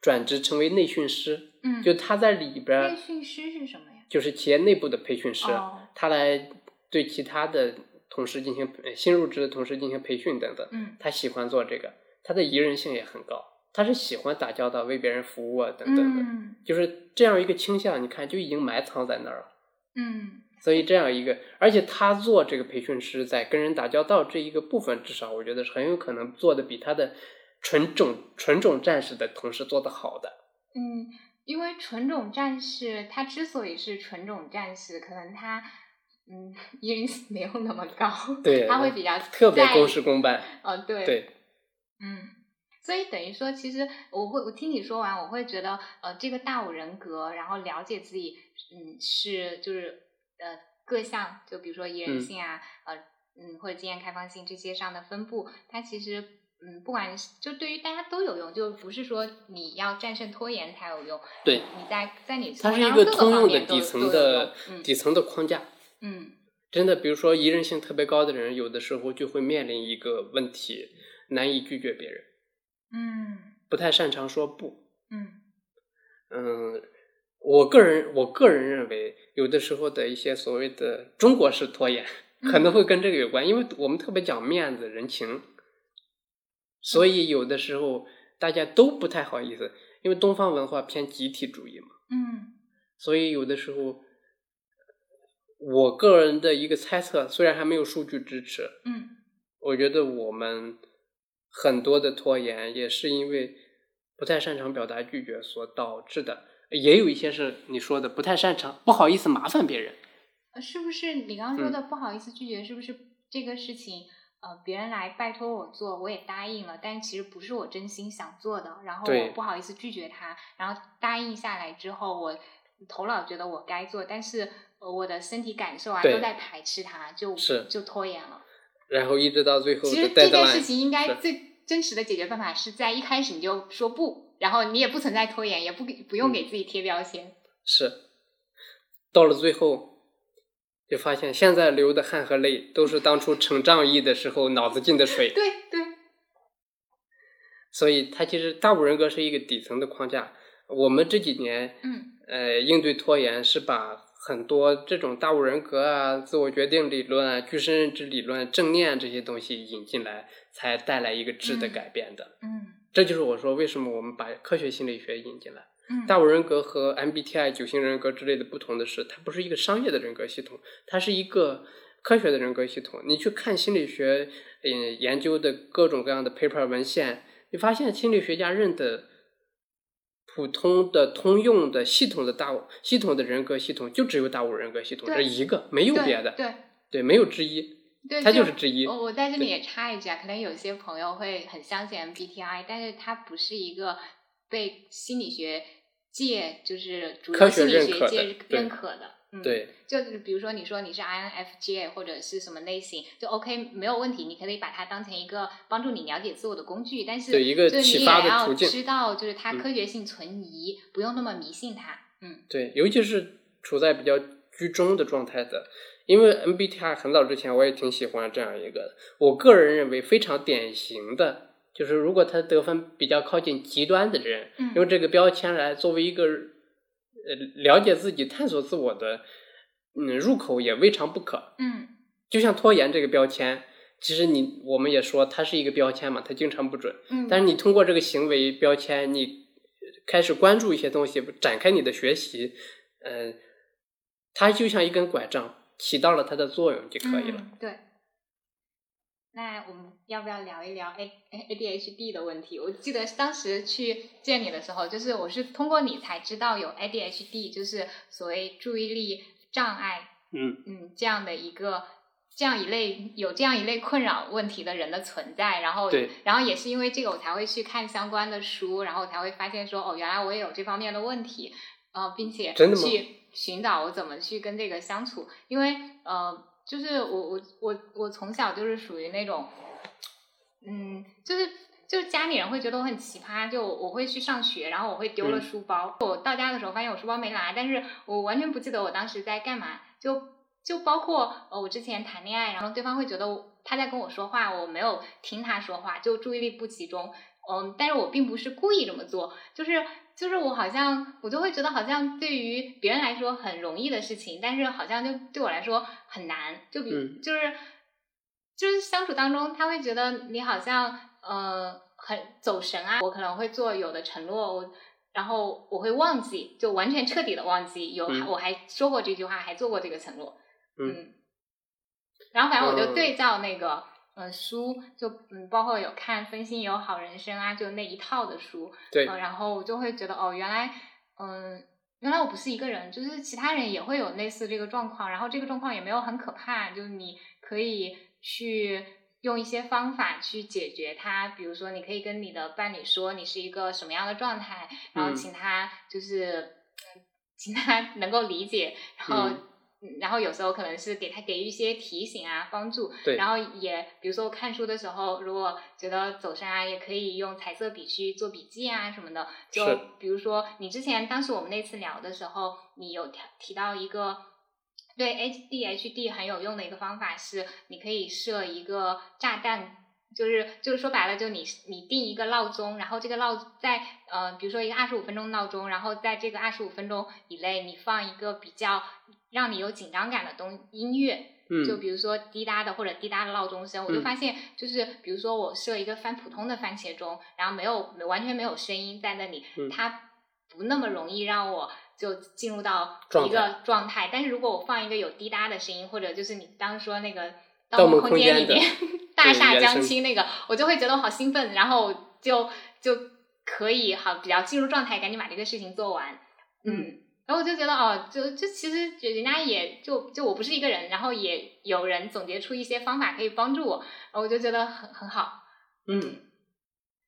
转职成为内训师，嗯，就他在里边内训师是什么呀？就是企业内部的培训师，哦他来对其他的同时进行呃新入职的同事进行培训等等。嗯他喜欢做这个，他的宜人性也很高，他是喜欢打交道、为别人服务啊等等的，嗯就是这样一个倾向，你看就已经埋藏在那儿了。嗯所以这样一个，而且他做这个培训师，在跟人打交道这一个部分，至少我觉得是很有可能做的比他的纯种纯种战士的同事做得好的。嗯，因为纯种战士他之所以是纯种战士，可能他嗯宜人性没有那么高，对他会比较在特别公事公办，哦对对，嗯，所以等于说，其实我会我听你说完，我会觉得呃，这个大五人格，然后了解自己，嗯，是就是呃各项，就比如说宜人嗯性啊，呃嗯或者经验开放性这些上的分布，它其实嗯不管是就对于大家都有用，就不是说你要战胜拖延才有用，对，你在在你它是一个通用的底层的嗯底层的框架。嗯。真的，比如说宜人性特别高的人，有的时候就会面临一个问题，难以拒绝别人，嗯。不太擅长说不。嗯。嗯，我个人我个人认为，有的时候的一些所谓的中国式拖延，可能会跟这个有关，因为我们特别讲面子人情，所以有的时候大家都不太好意思，因为东方文化偏集体主义嘛，嗯。所以有的时候，我个人的一个猜测，虽然还没有数据支持，嗯我觉得我们很多的拖延也是因为不太擅长表达拒绝所导致的，也有一些是你说的不太擅长，不好意思麻烦别人。呃是不是你刚刚嗯说的不好意思拒绝？是不是这个事情呃别人来拜托我做，我也答应了，但其实不是我真心想做的，然后我不好意思拒绝他，然后答应下来之后，我头脑觉得我该做，但是呃我的身体感受啊都在排斥它，就是就拖延了。然后一直到最后其实这件事情应该最真实的解决办法是在一开始你就说不，然后你也不存在拖延，也不给不用嗯给自己贴标签。是到了最后，就发现现在流的汗和泪都是当初成仗义的时候脑子进的水。对对，所以它其实大五人格是一个底层的框架。我们这几年嗯呃，应对拖延是把很多这种大五人格啊、自我决定理论啊、具身认知理论、正念这些东西引进来，才带来一个质的嗯改变的。嗯这就是我说为什么我们把科学心理学引进来。嗯，大五人格和 MBTI 九型人格之类的不同的是，它不是一个商业的人格系统，它是一个科学的人格系统。你去看心理学，嗯，研究的各种各样的 paper 文献，你发现心理学家认的普通的、通用的、系统的大系统的人格系统，就只有大五人格系统这一个，没有别的，对。对，没有之一，对，它就是之一。我我在这里也插一句啊，可能有些朋友会很相信 MBTI，但是它不是一个被心理学界就是主科学流心理学界认可的。嗯，，对，就是比如说你说你是 INFJ 或者是什么类型，就 OK 没有问题，你可以把它当成一个帮助你了解自我的工具，但是对一个就是启发的途径知道，就是它嗯。科学性存疑，不用那么迷信它。嗯。对，尤其是处在比较居中的状态的，因为 MBTI 很早之前我也挺喜欢这样一个的，我个人认为非常典型的，就是如果他得分比较靠近极端的人，嗯。用这个标签来作为一个呃了解自己、探索自我的嗯入口也未尝不可。嗯就像拖延这个标签，其实你我们也说它是一个标签嘛，它经常不准。嗯，但是你通过这个行为标签，你开始关注一些东西，展开你的学习，呃，它就像一根拐杖，起到了它的作用就可以了。嗯。对。那我们要不要聊一聊 A A D H D 的问题？我记得当时去见你的时候，就是我是通过你才知道有 A D H D，就是所谓注意力障碍，嗯。嗯，这样的一个这样一类有这样一类困扰问题的人的存在，然后对然后也是因为这个我才会去看相关的书，然后才会发现说哦，原来我也有这方面的问题，呃，并且真的去寻找我怎么去跟这个相处，因为呃，就是我我我我从小就是属于那种，嗯，就是。就是家里人会觉得我很奇葩，就我会去上学，然后我会丢了嗯书包。我到家的时候发现我书包没拿，但是我完全不记得我当时在干嘛。就就包括呃，我之前谈恋爱，然后对方会觉得他在跟我说话，我没有听他说话，就注意力不集中。嗯，但是我并不是故意这么做，就是就是我好像我就会觉得好像对于别人来说很容易的事情，但是好像就对我来说很难。就比、嗯。就是就是相处当中，他会觉得你好像呃很走神啊，我可能会做有的承诺，我然后我会忘记，就完全彻底的忘记有、嗯。我还说过这句话，还做过这个承诺，嗯。然后反正我就嗯。对照那个。呃，书就嗯，包括有看《分心有好人生》啊，就那一套的书，对。呃，然后我就会觉得哦，原来，嗯，原来我不是一个人，就是其他人也会有类似这个状况，然后这个状况也没有很可怕，就是你可以去用一些方法去解决它，比如说你可以跟你的伴侣说你是一个什么样的状态，然后嗯。请他就是，嗯请他能够理解，然后。然后有时候可能是给他给予一些提醒啊，帮助。对然后也比如说看书的时候，如果觉得走神啊，也可以用彩色笔去做笔记啊什么的。就比如说你之前当时我们那次聊的时候，你有提提到一个对 ADHD 很有用的一个方法是，你可以设一个炸弹。就是就是说白了，就你你定一个闹钟，然后这个闹在呃，比如说一个二十五分钟闹钟，然后在这个二十五分钟以内，你放一个比较让你有紧张感的东音乐，嗯。就比如说滴答的或者滴答的闹钟声，我就嗯。发现就是比如说我设一个翻普通的番茄钟，然后没有完全没有声音在那里，嗯。它不那么容易让我就进入到一个状态。但是如果我放一个有滴答的声音，或者就是你刚刚说那个《盗梦空间里面大厦将倾那个，我就会觉得我好兴奋，然后就就可以好比较进入状态，赶紧把这个事情做完。嗯，然后我就觉得哦，就就其实人家也就就我不是一个人，然后也有人总结出一些方法可以帮助我，然后我就觉得很很好。嗯，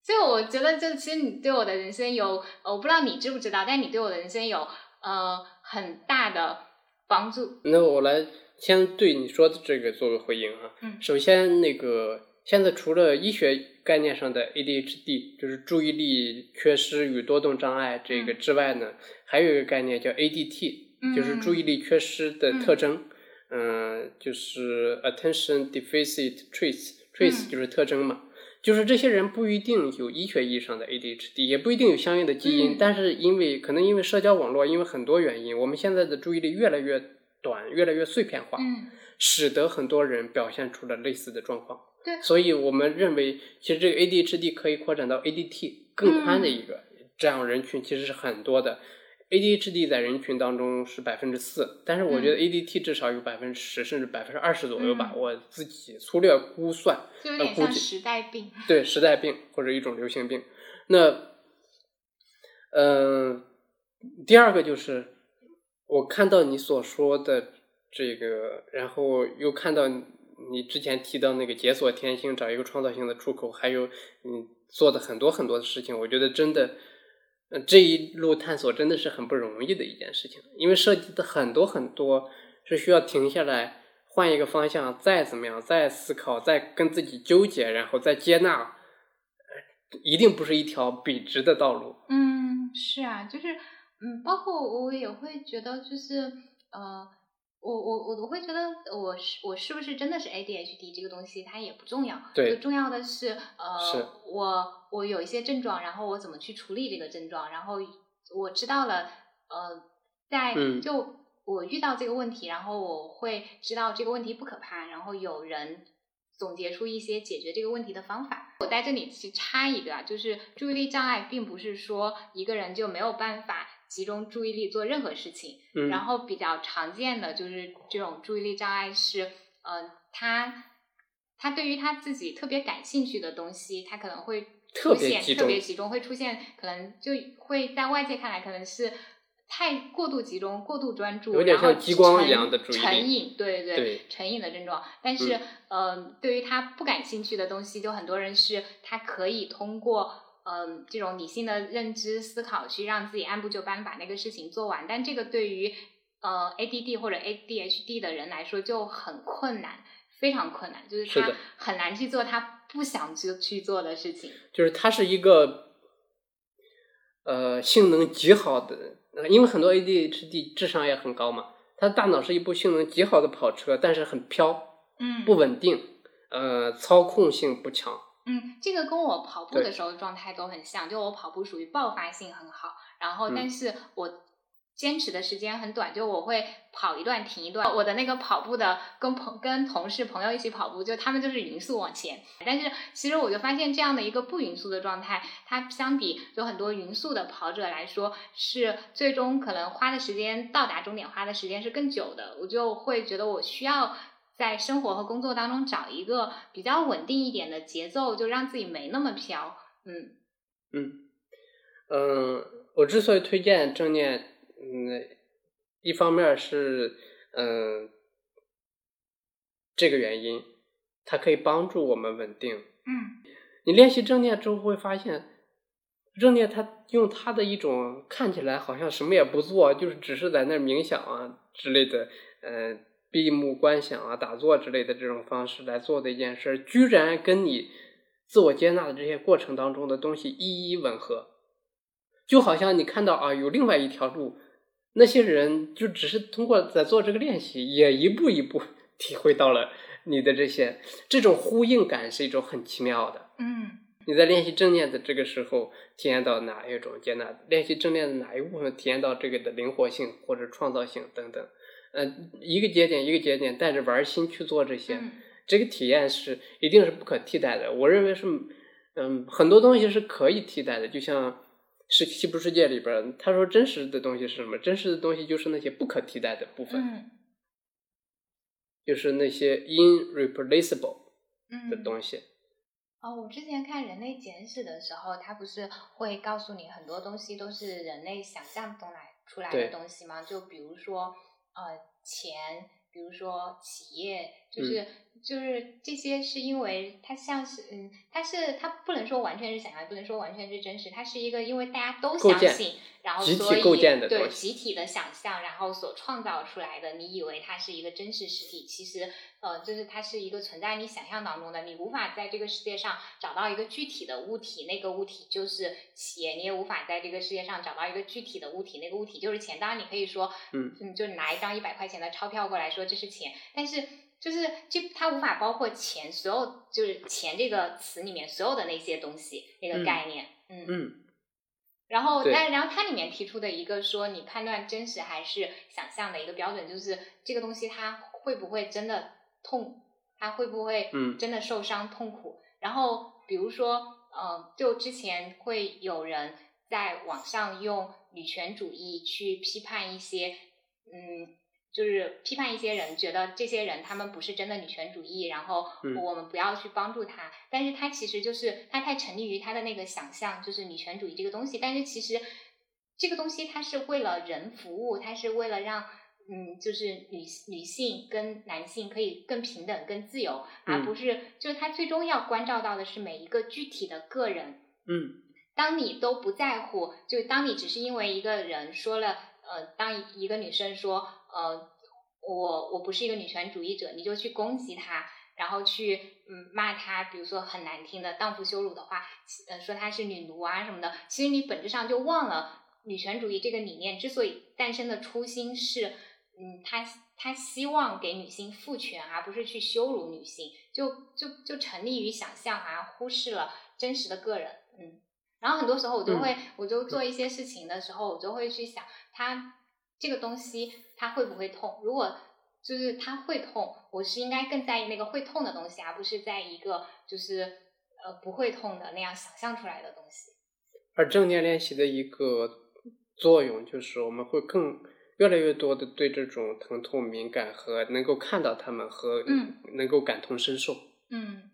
所以我觉得，就其实你对我的人生有，呃我不知道你知不知道，但你对我的人生有呃很大的帮助。那我来先对你说的这个做个回应啊。嗯首先，那个现在除了医学概念上的 ADHD，就是注意力缺失与多动障碍这个之外呢，还有一个概念叫 ADT，、就是注意力缺失的特征。嗯、就是 attention deficit traits，traits 嗯就是特征嘛。就是这些人不一定有医学意义上的 ADHD，也不一定有相应的基因，嗯但是因为可能因为社交网络，因为很多原因，我们现在的注意力越来越短，越来越碎片化，嗯使得很多人表现出了类似的状况。对所以我们认为，其实这个 ADHD 可以扩展到 ADT 更宽的一个，这样人群其实是很多的。ADHD 在人群当中是百分之四，但是我觉得 ADT 至少有百分之十甚至百分之二十左右吧，嗯我自己粗略估算。就有点像呃估计时代病。对时代病或者一种流行病。那，呃，第二个就是我看到你所说的这个，然后又看到你之前提到那个解锁天性，找一个创造性的出口，还有你做的很多很多的事情，我觉得真的。这一路探索真的是很不容易的一件事情，因为涉及的很多很多是需要停下来，换一个方向，再怎么样，再思考，再跟自己纠结，然后再接纳，一定不是一条笔直的道路。嗯，是啊，就是嗯，包括我也会觉得，就是呃，我我我我会觉得我是我是不是真的是 ADHD 这个东西，它也不重要。重要的是呃，是我我有一些症状，然后我怎么去处理这个症状，然后我知道了呃，在、嗯就我遇到这个问题，然后我会知道这个问题不可怕，然后有人。总结出一些解决这个问题的方法。我在这里去插一个啊，就是注意力障碍，并不是说一个人就没有办法集中注意力做任何事情。嗯，然后比较常见的就是这种注意力障碍是，呃，他他对于他自己特别感兴趣的东西，他可能会特出现特别集中，会出现可能就会在外界看来可能是太过度集中、过度专注，有点然后像激光一样的注意力成瘾，对对对成瘾的症状。但是，呃，对于他不感兴趣的东西，就很多人是他可以通过嗯、这种理性的认知思考去让自己按部就班把那个事情做完。但这个对于呃 ADD 或者 ADHD 的人来说就很困难，非常困难，就是他很难去做他不想去去做的事情。就是他是一个呃性能极好的，呃因为很多 ADHD 智商也很高嘛，它大脑是一部性能极好的跑车，但是很飘，嗯不稳定，呃，操控性不强。嗯，这个跟我跑步的时候状态都很像，就我跑步属于爆发性很好，然后嗯但是我坚持的时间很短，就我会跑一段停一段。我的那个跑步的跟朋跟同事朋友一起跑步，就他们就是匀速往前，但是其实我就发现这样的一个不匀速的状态，它相比有很多匀速的跑者来说，是最终可能花的时间到达终点花的时间是更久的。我就会觉得我需要。在生活和工作当中找一个比较稳定一点的节奏，就让自己没那么飘。嗯嗯嗯，我之所以推荐正念，嗯，一方面是嗯这个原因，它可以帮助我们稳定。嗯你练习正念之后会发现，正念它用它的一种看起来好像什么也不做，就是只是在那冥想啊之类的，呃，闭目观想啊、打坐之类的这种方式来做的一件事儿，居然跟你自我接纳的这些过程当中的东西一一吻合，就好像你看到啊有另外一条路，那些人就只是通过在做这个练习，也一步一步 体会到了你的这些，这种呼应感是一种很奇妙的。嗯你在练习正念的这个时候，体验到哪一种接纳？练习正念的哪一部分体验到这个的灵活性或者创造性等等？呃，一个节点一个节点带着玩心去做这些，嗯这个体验是一定是不可替代的。我认为是，嗯，很多东西是可以替代的。就像是《西部世界》里边，他说真实的东西是什么？真实的东西就是那些不可替代的部分，嗯就是那些 irreplaceable 嗯的东西。哦，我之前看《人类简史》的时候，它不是会告诉你很多东西都是人类想象中来出来的东西吗？就比如说呃钱，比如说企业，就是、就是这些是因为它像是嗯，它是它不能说完全是想象，不能说完全是真实，它是一个因为大家都相信，然后集体所以构建的对集体的想象，然后所创造出来的，你以为它是一个真实实体，其实呃，就是它是一个存在你想象当中的，你无法在这个世界上找到一个具体的物体，那个物体就是钱，你也无法在这个世界上找到一个具体的物体，那个物体就是钱。当然，你可以说，嗯。嗯，就拿一张一百块钱的钞票过来说这是钱，但是就是这它无法包括钱，所有就是钱这个词里面所有的那些东西那个嗯概念，嗯嗯然后，对但然后它里面提出的一个说你判断真实还是想象的一个标准，就是这个东西它会不会真的痛，它会不会嗯真的受伤痛苦。然后比如说，呃，就之前会有人在网上用女权主义去批判一些，嗯。就是批判一些人，觉得这些人他们不是真的女权主义，然后嗯我们不要去帮助他。但是他其实就是他太沉溺于他的那个想象，就是女权主义这个东西。但是其实这个东西它是为了人服务，它是为了让嗯，就是女女性跟男性可以更平等、更自由，而嗯不是就是他最终要关照到的是每一个具体的个人。嗯当你都不在乎，就当你只是因为一个人说了，呃，当一个女生说，呃，我我不是一个女权主义者，你就去攻击她，然后去嗯骂她，比如说很难听的荡妇羞辱的话，呃，说她是女奴啊什么的，其实你本质上就忘了女权主义这个理念之所以诞生的初心是，嗯，他他希望给女性赋权，而不是去羞辱女性，就就就沉溺于想象啊，忽视了真实的个人，嗯。然后很多时候我就会，我就做一些事情的时候，我就会去想，它这个东西它会不会痛？如果就是它会痛，我是应该更在意那个会痛的东西，而不是在一个就是呃不会痛的那样想象出来的东西。而正念练习的一个作用就是，我们会更越来越多的对这种疼痛敏感和能够看到他们和嗯能够感同身受。嗯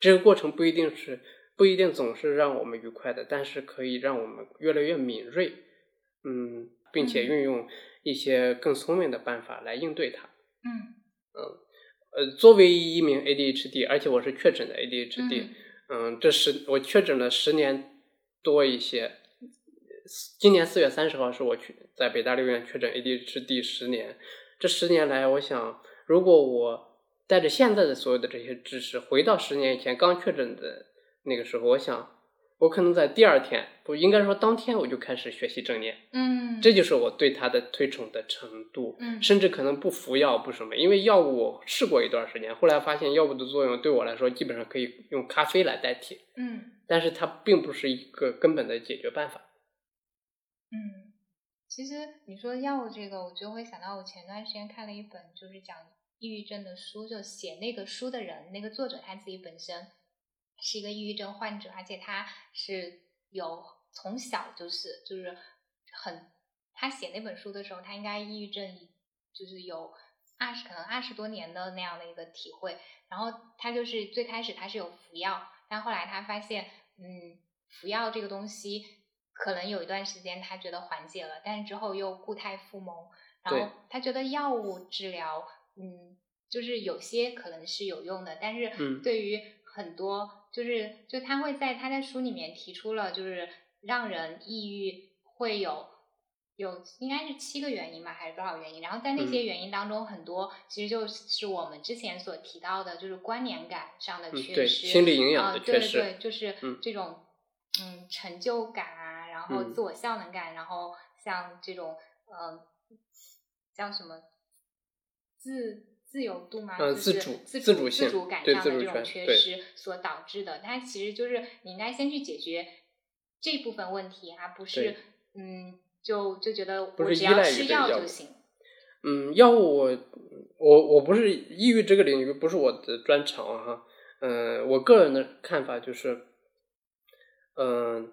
这个过程不一定是不一定总是让我们愉快的，但是可以让我们越来越敏锐，嗯，并且运用一些更聪明的办法来应对它。嗯呃，作为一名 ADHD，而且我是确诊的 ADHD，嗯嗯，这十我确诊了十年多一些。今年四月三十号是我去在北大六院确诊 ADHD 十年。这十年来，我想，如果我带着现在的所有的这些知识，回到十年以前刚确诊的那个时候，我想，我可能在第二天，不应该说当天，我就开始学习正念。嗯，这就是我对它的推崇的程度。嗯甚至可能不服药不什么，因为药物我试过一段时间，后来发现药物的作用对我来说基本上可以用咖啡来代替，嗯但是它并不是一个根本的解决办法。嗯，其实你说药物这个，我就会想到我前段时间看了一本就是讲抑郁症的书，就写那个书的人，那个作者他自己本身是一个抑郁症患者，而且他是有从小就是就是很，他写那本书的时候，他应该抑郁症就是有二十可能二十多年的那样的一个体会，然后他就是最开始他是有服药，但后来他发现，嗯，服药这个东西可能有一段时间他觉得缓解了，但是之后又固态复萌，然后他觉得药物治疗，嗯，就是有些可能是有用的，但是嗯。对于很多就是就他会在他在书里面提出了就是让人抑郁会有。有应该是七个原因吧，还是多少原因？然后在那些嗯原因当中，很多其实就是我们之前所提到的，就是关联感上的缺失，心理营养啊的缺失对对对，就是嗯这种嗯成就感啊，然后嗯自我效能感，然后像这种呃叫什么自自由度吗？嗯就是自主自自主性自主感对上的这种自主权缺失所导致的。它其实就是你应该先去解决这部分问题，而不是嗯就就觉得不我只要吃药就行。嗯，药物我我我不是抑郁这个领域不是我的专长哈，嗯、我个人的看法就是，嗯、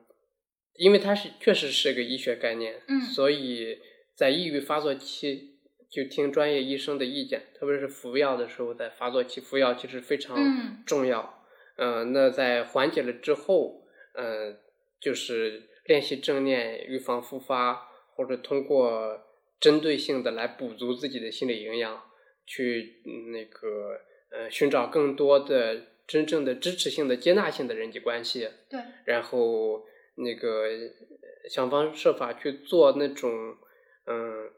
因为它是确实是个医学概念，嗯所以在抑郁发作期就听专业医生的意见，特别是服药的时候，在发作期服药其实非常嗯重要。嗯、那在缓解了之后，嗯、就是练习正念，预防复发，或者通过针对性的来补足自己的心理营养，去嗯那个呃寻找更多的真正的支持性的、接纳性的人际关系，对，然后那个呃想方设法去做那种嗯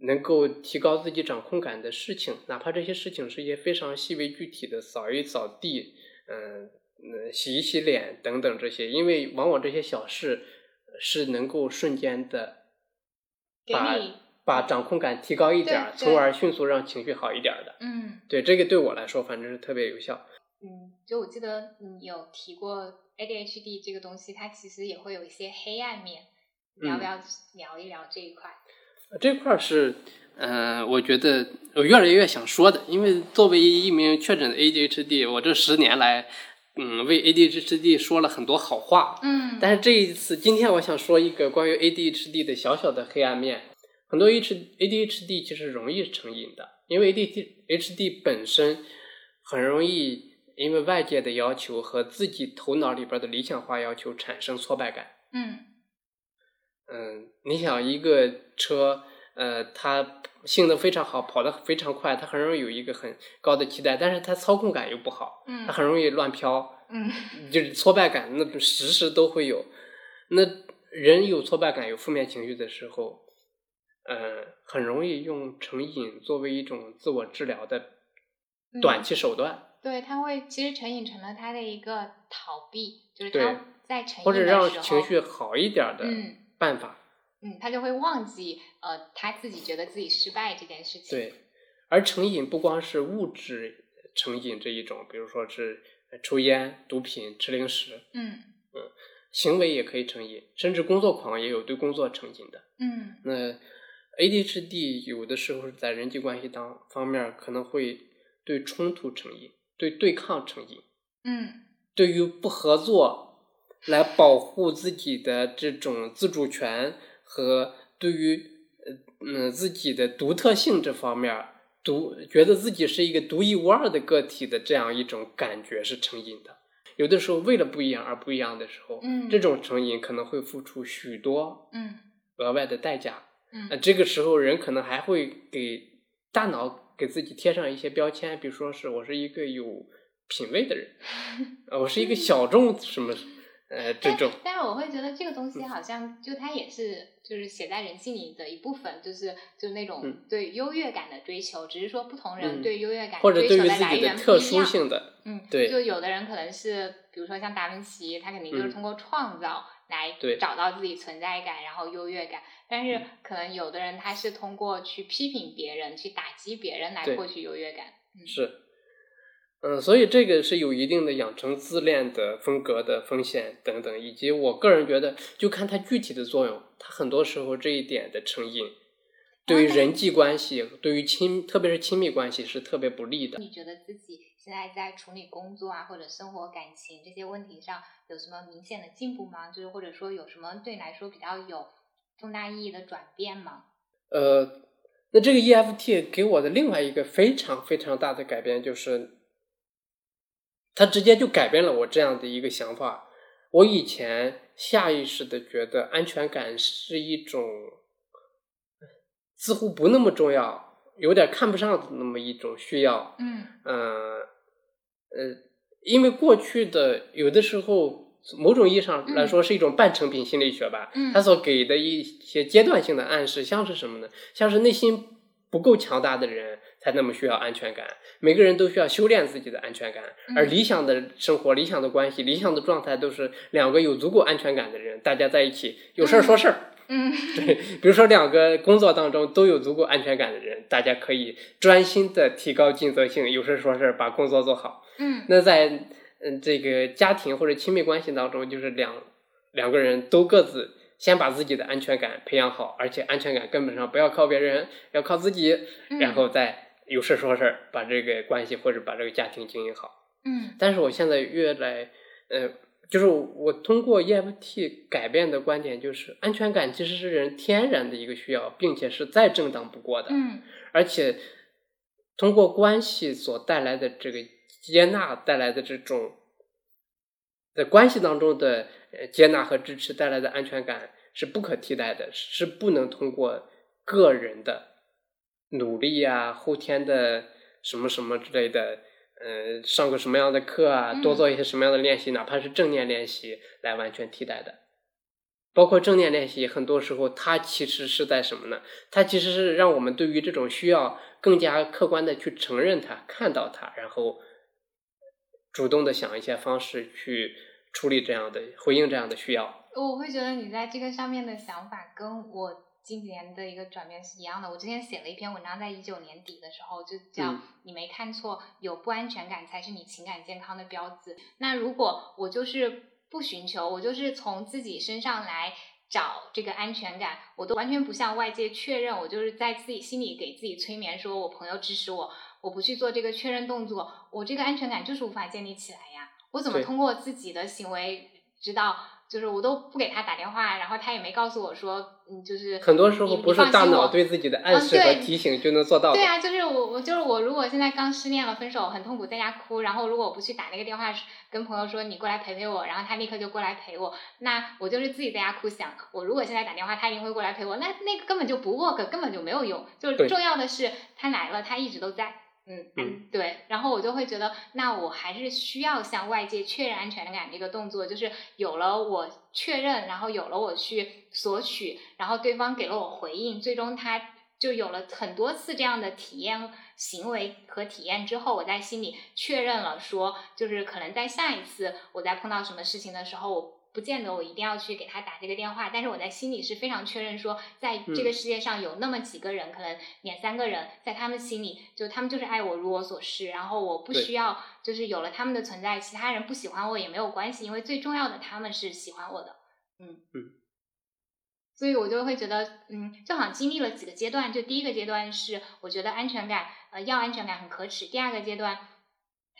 能够提高自己掌控感的事情，哪怕这些事情是一些非常细微具体的，扫一扫地，嗯、呃洗一洗脸等等这些，因为往往这些小事是能够瞬间的给把你把掌控感提高一点从而迅速让情绪好一点儿的。嗯对，这个对我来说反正是特别有效。嗯，就我记得你有提过 ADHD 这个东西，它其实也会有一些黑暗面，你要不嗯要聊一聊这一块？这块儿是，呃，我觉得我越来越想说的，因为作为一名确诊的 ADHD，我这十年来，嗯，为 ADHD 说了很多好话。嗯但是这一次，今天我想说一个关于 ADHD 的小小的黑暗面。很多 H ADHD 其实容易成瘾的，因为 ADHD 本身很容易因为外界的要求和自己头脑里边的理想化要求产生挫败感。嗯嗯，你想一个车，呃，它性能非常好，跑得非常快，它很容易有一个很高的期待，但是它操控感又不好，它嗯很容易乱飘，嗯就是挫败感，那时时都会有。那人有挫败感、有负面情绪的时候，呃，很容易用成瘾作为一种自我治疗的短期手段，对，他会其实成瘾成了他的一个逃避，就是他在成瘾或者让情绪好一点的嗯办法。嗯，他就会忘记呃他自己觉得自己失败这件事情。对，而成瘾不光是物质成瘾这一种，比如说是呃抽烟、毒品、吃零食，嗯嗯行为也可以成瘾，甚至工作狂也有对工作成瘾的。嗯那 ADHD 有的时候是在人际关系当方面可能会对冲突成瘾，对对抗成瘾，嗯对于不合作来保护自己的这种自主权和对于呃嗯自己的独特性这方面独觉得自己是一个独一无二的个体的这样一种感觉是成瘾的。有的时候为了不一样而不一样的时候，嗯这种成瘾可能会付出许多嗯额外的代价。嗯那这个时候人可能还会给大脑给自己贴上一些标签，比如说是我是一个有品位的人，呃我是一个小众什么，呃，这种。但是我会觉得这个东西好像就它也是就是写在人性里的一部分，就是就是那种嗯对优越感的追求，只是说不同人嗯对优越感或者追求对于自己来源不特殊一样。性的，嗯，对就有的人可能是，比如说像达芬奇，他肯定就是嗯通过创造来找到自己存在感，然后优越感。但是嗯可能有的人他是通过去批评别人、去打击别人来获取优越感。嗯是，嗯，所以这个是有一定的养成自恋的风格的风险等等，以及我个人觉得，就看它具体的作用，它很多时候这一点的成因，对于人际关系，对于亲，特别是亲密关系是特别不利的。你觉得自己现在在处理工作啊，或者生活、感情这些问题上有什么明显的进步吗？就是或者说有什么对你来说比较有重大意义的转变吗？呃，那这个 EFT 给我的另外一个非常非常大的改变就是，它直接就改变了我这样的一个想法。我以前下意识的觉得安全感是一种似乎不那么重要，有点看不上的那么一种需要。嗯呃呃，因为过去的有的时候，某种意义上来说是一种半成品心理学吧。嗯它所给的一些阶段性的暗示，像是什么呢？像是内心不够强大的人才那么需要安全感。每个人都需要修炼自己的安全感，嗯而理想的生活、理想的关系、理想的状态，都是两个有足够安全感的人，大家在一起有事儿说事儿。嗯对，比如说两个工作当中都有足够安全感的人，大家可以专心的提高尽责性，有事说事，把工作做好。嗯那在嗯这个家庭或者亲密关系当中，就是两两个人都各自先把自己的安全感培养好，而且安全感根本上不要靠别人，要靠自己，嗯然后再有事说事儿，把这个关系或者把这个家庭经营好。嗯但是我现在越来，呃，就是我通过 EFT 改变的观点就是，安全感其实是人天然的一个需要，并且是再正当不过的。嗯而且通过关系所带来的这个接纳带来的这种在关系当中的呃接纳和支持带来的安全感是不可替代的，是不能通过个人的努力啊、后天的什么什么之类的，呃，上个什么样的课啊，嗯多做一些什么样的练习，哪怕是正念练习来完全替代的。包括正念练习，很多时候它其实是在什么呢？它其实是让我们对于这种需要更加客观的去承认它、看到它，然后主动的想一些方式去处理这样的、回应这样的需要。我会觉得你在这个上面的想法跟我今年的一个转变是一样的。我之前写了一篇文章，在一九年底的时候，就叫嗯“你没看错，有不安全感才是你情感健康的标志”。那如果我就是不寻求，我就是从自己身上来找这个安全感，我都完全不向外界确认，我就是在自己心里给自己催眠，说我朋友支持我，我不去做这个确认动作，我这个安全感就是无法建立起来呀。我怎么通过自己的行为知道？就是我都不给他打电话，然后他也没告诉我说，嗯，就是很多时候你不是大脑对自自己的暗示和提醒就能做到的。对啊，就是我，我就是我。如果现在刚失恋了，分手很痛苦，在家哭，然后如果我不去打那个电话，跟朋友说你过来陪陪我，然后他立刻就过来陪我，那我就是自己在家哭想，我如果现在打电话，他一定会过来陪我，那那个根本就不 work，根本就没有用。就是重要的是他来了，他一直都在。嗯。嗯，对，然后我就会觉得，那我还是需要向外界确认安全感这个动作，就是有了我确认，然后有了我去索取，然后对方给了我回应，最终他就有了很多次这样的体验行为和体验之后，我在心里确认了说，就是可能在下一次我在碰到什么事情的时候，我不见得我一定要去给他打这个电话，但是我在心里是非常确认说，在这个世界上有那么几个人，可能两三个人，在他们心里，就他们就是爱我如我所示，然后我不需要，就是有了他们的存在，其他人不喜欢我也没有关系，因为最重要的他们是喜欢我的，嗯嗯。所以我就会觉得，嗯，就好像经历了几个阶段。就第一个阶段是，我觉得安全感，呃，要安全感很可耻。第二个阶段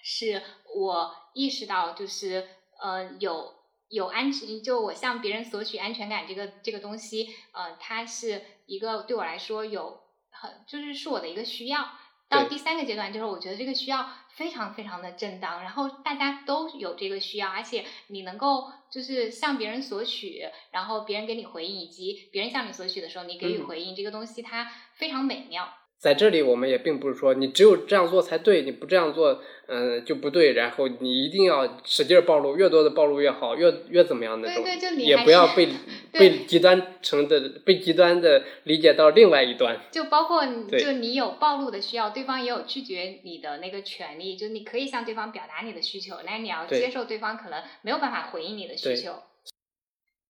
是我意识到，就是呃，有有安全，就我向别人索取安全感这个这个东西，呃，它是一个对我来说有很，就是是我的一个需要。到第三个阶段，就是我觉得这个需要非常非常的正当，然后大家都有这个需要，而且你能够就是向别人索取，然后别人给你回应，以及别人向你索取的时候你给予嗯回应，这个东西它非常美妙。在这里，我们也并不是说你只有这样做才对，你不这样做，嗯、就不对。然后你一定要使劲儿暴露，越多的暴露越好，越越怎么样那种。对对就你也不要被 被极端成的被极端的理解到另外一端。就包括就你有暴露的需要，对方也有拒绝你的那个权利，就你可以向对方表达你的需求，那你要接受对方可能没有办法回应你的需求。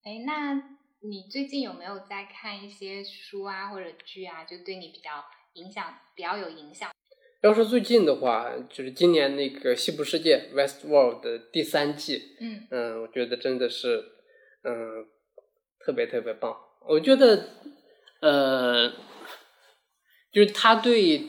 哎，那你最近有没有在看一些书啊或者剧啊，就对你比较影响、比较有影响？要说最近的话，就是今年那个《西部世界》（Westworld） 的第三季，嗯嗯，我觉得真的是，嗯，特别特别棒。我觉得，呃，就是他对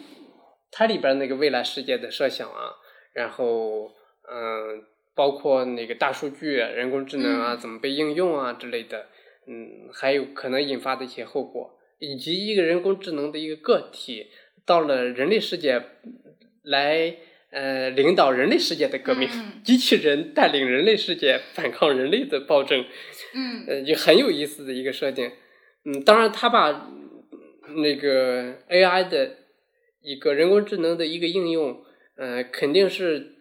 它里边那个未来世界的设想啊，然后，嗯，包括那个大数据、啊、人工智能啊，嗯怎么被应用啊之类的，嗯，还有可能引发的一些后果，以及一个人工智能的一个个体到了人类世界来。呃，领导人类世界的革命，嗯 机器人带领人类世界反抗人类的暴政，嗯呃，也很有意思的一个设定。嗯，当然，他把嗯那个 AI 的一个人工智能的一个应用，呃，肯定是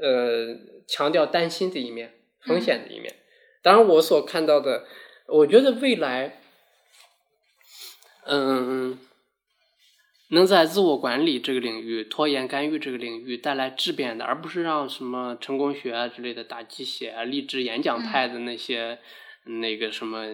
呃强调担心的一面、风险的一面。当然，我所看到的，我觉得未来，嗯，能在自我管理这个领域、拖延干预这个领域带来质变的，而不是让什么成功学啊之类的打鸡血啊、励志演讲派的那些、那个什么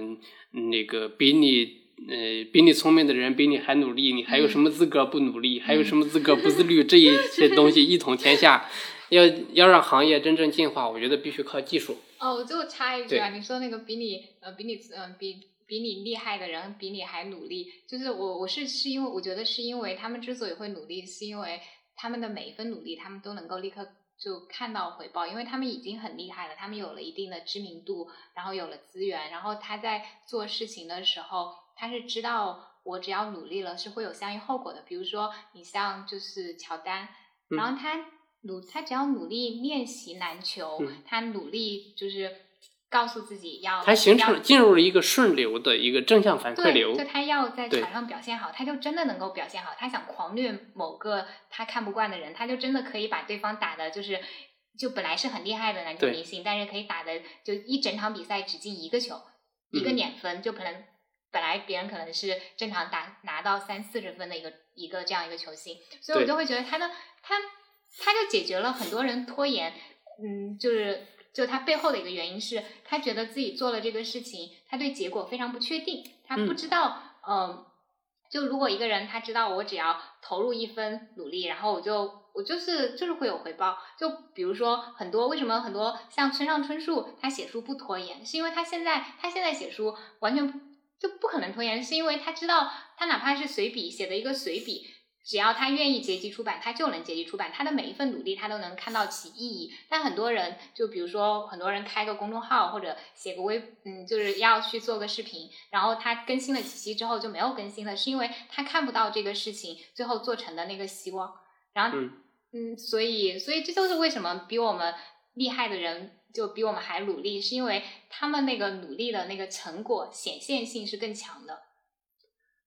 那个比你。呃，比你聪明的人比你还努力，你还有什么资格不努力？还有什么资格不自律？这一些东西一统天下，要要让行业真正进化，我觉得必须靠技术。哦，我就插一句啊，你说那个比你呃比你嗯、呃、比比你厉害的人比你还努力，就是我我是是因为我觉得是因为他们之所以会努力，是因为他们的每一份努力，他们都能够立刻就看到回报，因为他们已经很厉害了，他们有了一定的知名度，然后有了资源，然后他在做事情的时候，他是知道我只要努力了是会有相应后果的。比如说你像就是乔丹，嗯然后他努他只要努力练习篮球，嗯。他努力就是告诉自己要他形要成进入了一个顺流的一个正向反馈对，流就。他要在场上表现好，他就真的能够表现好。他想狂虐某个他看不惯的人，他就真的可以把对方打的，就是就本来是很厉害的篮球明星，但是可以打的就一整场比赛只进一个球，一个嗯碾分，就可能本来别人可能是正常打拿到三四十分的一个一个这样一个球星，所以我就会觉得他的他他就解决了很多人拖延，嗯，就是就他背后的一个原因是他觉得自己做了这个事情，他对结果非常不确定，他不嗯知道，嗯、就如果一个人他知道我只要投入一分努力，然后我就我就是就是会有回报。就比如说很多为什么很多像村上春树他写书不拖延，是因为他现在他现在写书完全就不可能拖延，是因为他知道他哪怕是随笔写的一个随笔。只要他愿意结集出版，他就能结集出版。他的每一份努力，他都能看到其意义。但很多人，就比如说很多人开个公众号或者写个微，嗯，就是要去做个视频，然后他更新了几期之后就没有更新了，是因为他看不到这个事情最后做成的那个希望。然后，嗯嗯，所以，所以这就是为什么比我们厉害的人就比我们还努力，是因为他们那个努力的那个成果显现性是更强的。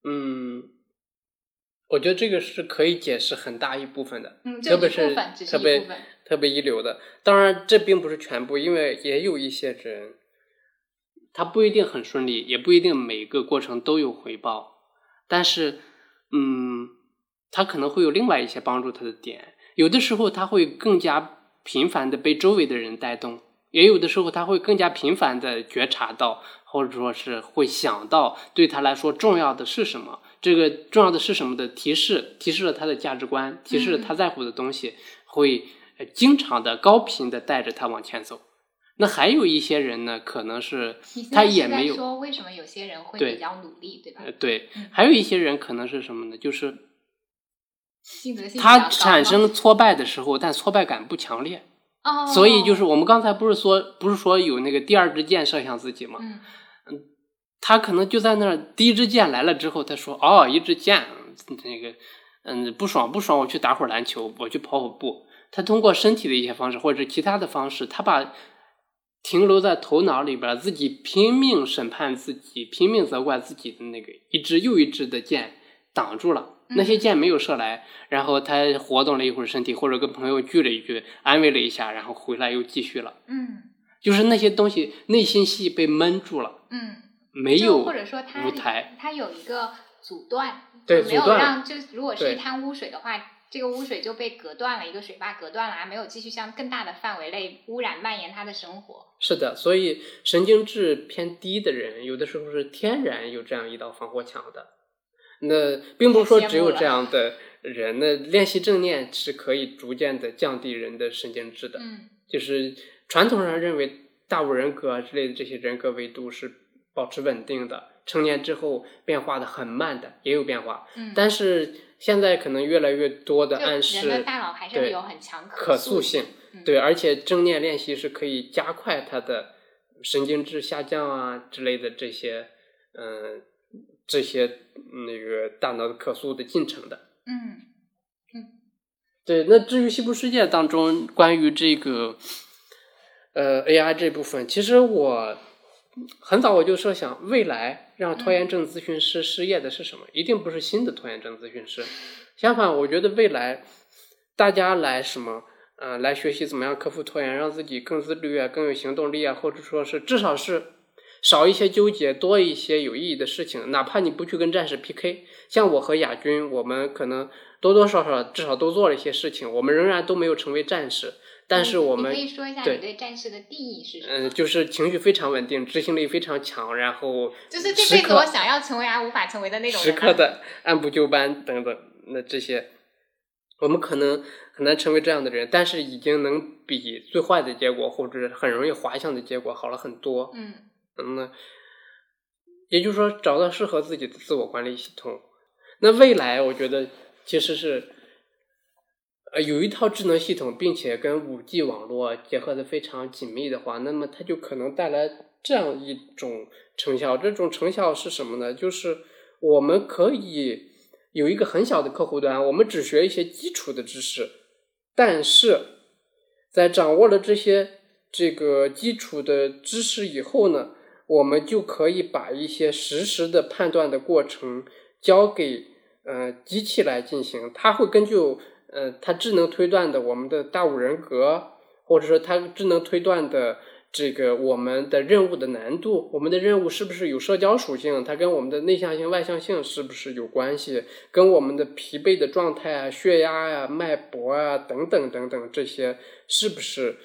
嗯，我觉得这个是可以解释很大一部分的，嗯，特别是特别。特别一流的。当然，这并不是全部，因为也有一些人，他不一定很顺利，也不一定每个过程都有回报，但是，嗯，他可能会有另外一些帮助他的点。有的时候他会更加频繁的被周围的人带动，也有的时候他会更加频繁的觉察到，或者说是会想到对他来说重要的是什么。这个重要的是什么的提示，提示了他的价值观，提示了他在乎的东西，会呃经常的高频的带着他往前走。那还有一些人呢，可能是他也没有说为什么有些人会比较努力，对吧呃？对嗯，还有一些人可能是什么呢？就是性格性比他产生挫败的时候，但挫败感不强烈，哦，所以就是我们刚才不是说不是说有那个第二支箭射向自己吗？嗯他可能就在那儿，第一支箭来了之后，他说：“哦，一支箭，那个，嗯，不爽不爽，我去打会儿篮球，我去跑跑步。他通过身体的一些方式或者其他的方式，他把停留在头脑里边自己拼命审判自己、拼命责怪自己的那个一支又一支的箭挡住了，那些箭没有射来，然后他活动了一会儿身体，或者跟朋友聚了一聚，安慰了一下，然后回来又继续了。嗯就是那些东西内心戏被闷住了，嗯，没有或者说他舞台。它有一个阻断，对没有让就如果是对一滩污水的话，这个污水就被隔断了，一个水坝隔断了，还没有继续向更大的范围内污染蔓延他的生活。是的，所以神经质偏低的人，有的时候是天然有这样一道防火墙的。那并不是说只有这样的人，那练习正念是可以逐渐的降低人的神经质的。嗯就是传统上认为大五人格啊之类的这些人格维度是保持稳定的，成年之后变化的很慢的，也有变化。嗯，但是现在可能越来越多的暗示的大脑还是有很强可塑塑性，嗯对，而且正念练习是可以加快它的神经质下降啊之类的这些，嗯、这些那个大脑的可塑的进程的。嗯嗯对，那至于西部世界当中关于这个呃 AI 这部分，其实我很早我就设想，未来让拖延症咨询师失业的是什么？一定不是新的拖延症咨询师。相反，我觉得未来大家来什么，呃，来学习怎么样克服拖延，让自己更自律啊，更有行动力啊，或者说是至少是少一些纠结，多一些有意义的事情。哪怕你不去跟战士 PK，像我和亚军，我们可能多多少少至少都做了一些事情，我们仍然都没有成为战士，但是我们你可以说一下你对战士的定义是什么？嗯，就是情绪非常稳定，执行力非常强，然后就是这辈子我想要成为而无法成为的那种时？刻的按部就班等等，那这些我们可能很难成为这样的人，但是已经能比最坏的结果或者很容易滑向的结果好了很多。嗯嗯，那也就是说，找到适合自己的自我管理系统。那未来，我觉得其实是，呃，有一套智能系统，并且跟五 G 网络结合的非常紧密的话，那么它就可能带来这样一种成效。这种成效是什么呢？就是我们可以有一个很小的客户端，我们只学一些基础的知识，但是在掌握了这些这个基础的知识以后呢，我们就可以把一些实时的判断的过程交给呃机器来进行，它会根据呃它智能推断的我们的大五人格，或者说它智能推断的这个我们的任务的难度，我们的任务是不是有社交属性，它跟我们的内向性、外向性是不是有关系，跟我们的疲惫的状态啊、血压呀、脉搏啊等等等等这些是不是？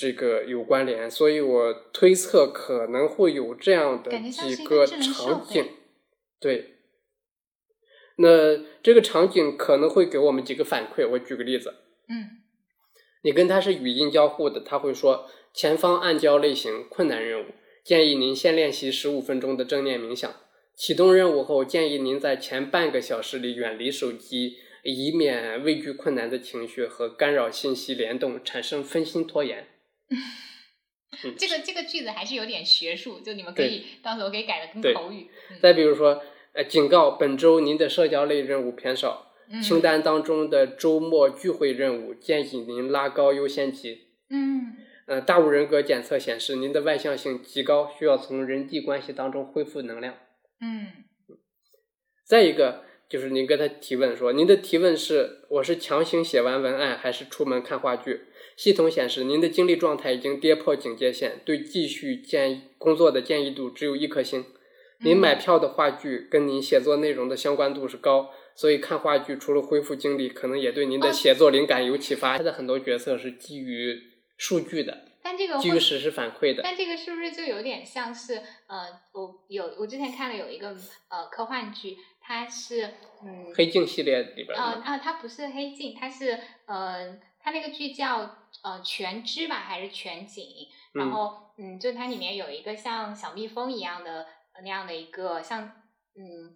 这个有关联，所以我推测可能会有这样的几个场景，对。那这个场景可能会给我们几个反馈。我举个例子，嗯你跟他是语音交互的，他会说前方暗礁类型困难任务，建议您先练习十五分钟的正念冥想。启动任务后，建议您在前半个小时里远离手机，以免畏惧困难的情绪和干扰信息联动，产生分心拖延。嗯 这个这个句子还是有点学术，就你们可以到时候可以改的更口语。嗯再比如说，呃，警告本周您的社交类任务偏少，嗯清单当中的周末聚会任务建议您拉高优先级。嗯呃，大五人格检测显示您的外向性极高，需要从人际关系当中恢复能量。嗯再一个就是您跟他提问说，您的提问是我是强行写完文案还是出门看话剧？系统显示您的精力状态已经跌破警戒线，对继续建议工作的建议度只有一颗星。您买票的话剧跟您写作内容的相关度是高，所以看话剧除了恢复精力，可能也对您的哦写作灵感有启发。它的很多角色是基于数据的，但这个基于实时反馈的。但这个是不是就有点像是呃，我有我之前看了有一个呃科幻剧，它是嗯黑镜系列里边的呃吗啊，它不是黑镜，它是呃，它那个剧叫呃全知吧，还是全景？然嗯后嗯，就它里面有一个像小蜜蜂一样的呃那样的一个像嗯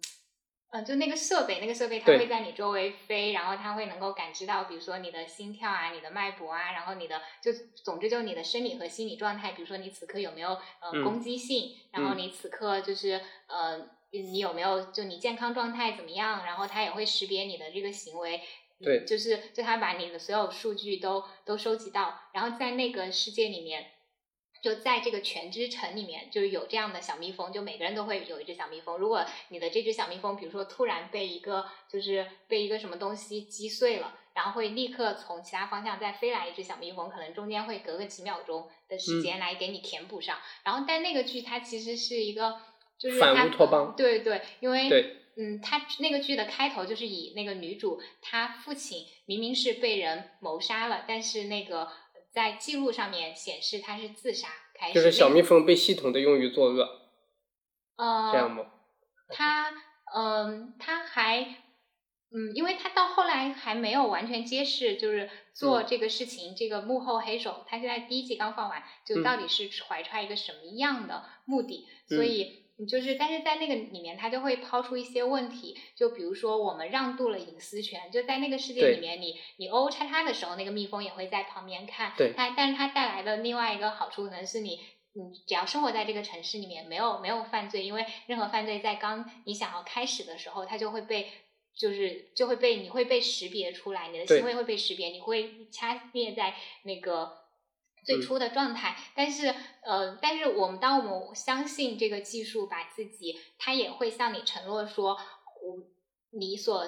嗯，就那个设备，那个设备它会在你周围飞，然后它会能够感知到，比如说你的心跳啊、你的脉搏啊，然后你的就总之就是你的生理和心理状态，比如说你此刻有没有呃嗯攻击性，然后嗯你此刻就是呃你有没有就你健康状态怎么样，然后它也会识别你的这个行为。对就是就他把你的所有数据都都收集到，然后在那个世界里面，就在这个全知城里面，就是有这样的小蜜蜂，就每个人都会有一只小蜜蜂。如果你的这只小蜜蜂，比如说突然被一个就是被一个什么东西击碎了，然后会立刻从其他方向再飞来一只小蜜蜂，可能中间会隔个几秒钟的时间来给你填补上。然后但那个剧它其实是一个就是反它乌托邦对对，因为对嗯，他那个剧的开头就是以那个女主她父亲明明是被人谋杀了，但是那个在记录上面显示他是自杀开始，就是小蜜蜂被系统的用于作恶，呃这样吗？他嗯，他还嗯，因为他到后来还没有完全揭示，就是做嗯这个事情，这个幕后黑手，他现在第一季刚放完，就嗯到底是怀揣一个什么样的目的？所嗯以。你就是，但是在那个里面，他就会抛出一些问题，就比如说我们让渡了隐私权，就在那个世界里面，你你哦叉叉的时候，那个蜜蜂也会在旁边看，对它，但是它带来的另外一个好处可能是你，你只要生活在这个城市里面，没有没有犯罪，因为任何犯罪在刚你想要开始的时候，它就会被。就是就会被你会被识别出来，你的行为会被识别，你会掐灭在那个最嗯初的状态。但是呃，但是我们当我们相信这个技术，把自己，它也会向你承诺说，我你所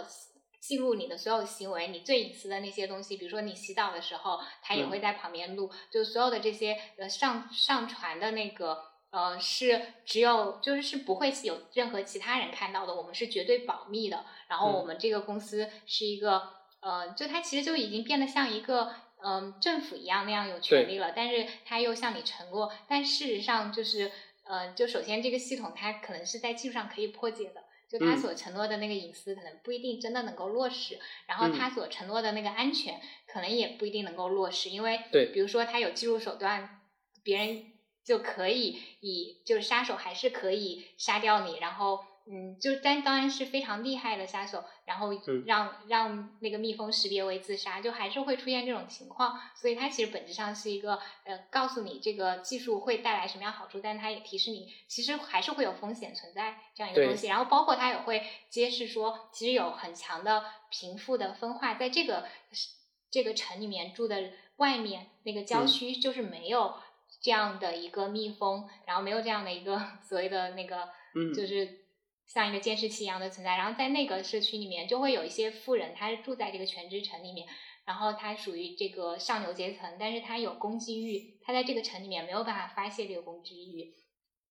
记录你的所有行为，你最隐私的那些东西，比如说你洗澡的时候，它也嗯会在旁边录，就所有的这些呃上上传的那个。呃，是只有就是是不会有任何其他人看到的，我们是绝对保密的。然后嗯我们这个公司是一个，呃，就它其实就已经变得像一个嗯、政府一样那样有权利了，但是他又向你承诺，但事实上就是呃，就首先这个系统它可能是在技术上可以破解的。就它嗯。所承诺的那个隐私，可能不一定真的能够落实，然后他所承诺的那个安全，可能也不一定能够落实，因为对。比如说他有技术手段，别人就可以以就是杀手还是可以杀掉你，然后嗯，就但当然是非常厉害的杀手，然后嗯。让、让那个蜜蜂识别为自杀，就还是会出现这种情况，所以它其实本质上是一个呃告诉你这个技术会带来什么样好处，但它也提示你其实还是会有风险存在这样一个东西，然后包括它也会揭示说，其实有很强的贫富的分化，在这个这个城里面住的外面那个郊嗯区就是没有这样的一个蜜蜂，然后没有这样的一个 所谓的那个，嗯。就是像一个监视器一样的存在。然后在那个社区里面，就会有一些富人，他是住在这个全知城里面，然后他属于这个上流阶层，但是他有攻击欲，他在这个城里面没有办法发泄这个攻击欲。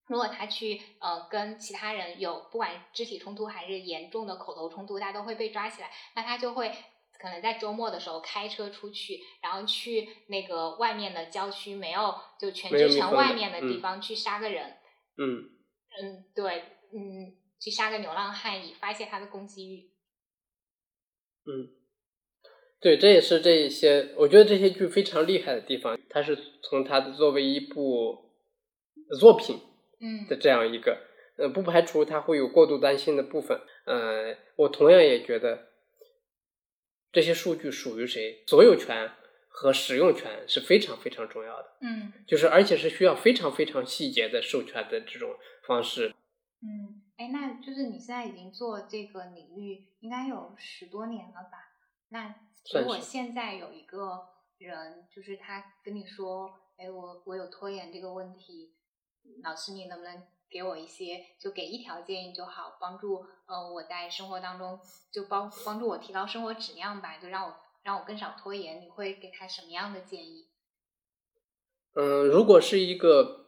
如果他去呃跟其他人有不管肢体冲突还是严重的口头冲突，他都会被抓起来，那他就会可能在周末的时候开车出去，然后去那个外面的郊区没有就全没有知蜜蜂的城外面的地嗯方去杀个人，嗯，嗯，对，嗯，去杀个流浪汉以发泄他的攻击欲。嗯，对，这也是这一些，我觉得这些剧非常厉害的地方，它是从它的作为一部作品嗯的这样一个，呃，不排除它会有过度担心的部分。呃，我同样也觉得这些数据属于谁，所有权和使用权是非常非常重要的，嗯就是而且是需要非常非常细节的授权的这种方式。嗯，哎，那就是你现在已经做这个领域应该有十多年了吧？那如果现在有一个人，就是他跟你说，哎，我我有拖延这个问题，老师你能不能给我一些，就给一条建议就好，帮助呃我在生活当中就帮帮助我提高生活质量吧，就让我让我更少拖延，你会给他什么样的建议？嗯，如果是一个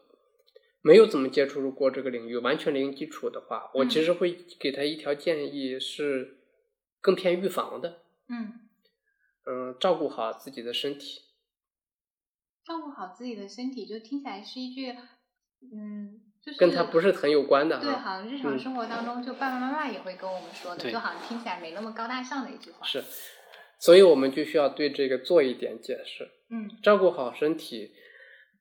没有怎么接触过这个领域，完全零基础的话，我其嗯实会给他一条建议是更偏预防的。嗯，嗯，照顾好自己的身体。照顾好自己的身体，就听起来是一句，嗯，就是跟他不是很有关的对，好像日常嗯生活当中，就爸爸妈妈也会跟我们说的，对就好像听起来没那么高大上的一句话。是，所以我们就需要对这个做一点解释。嗯照顾好身体，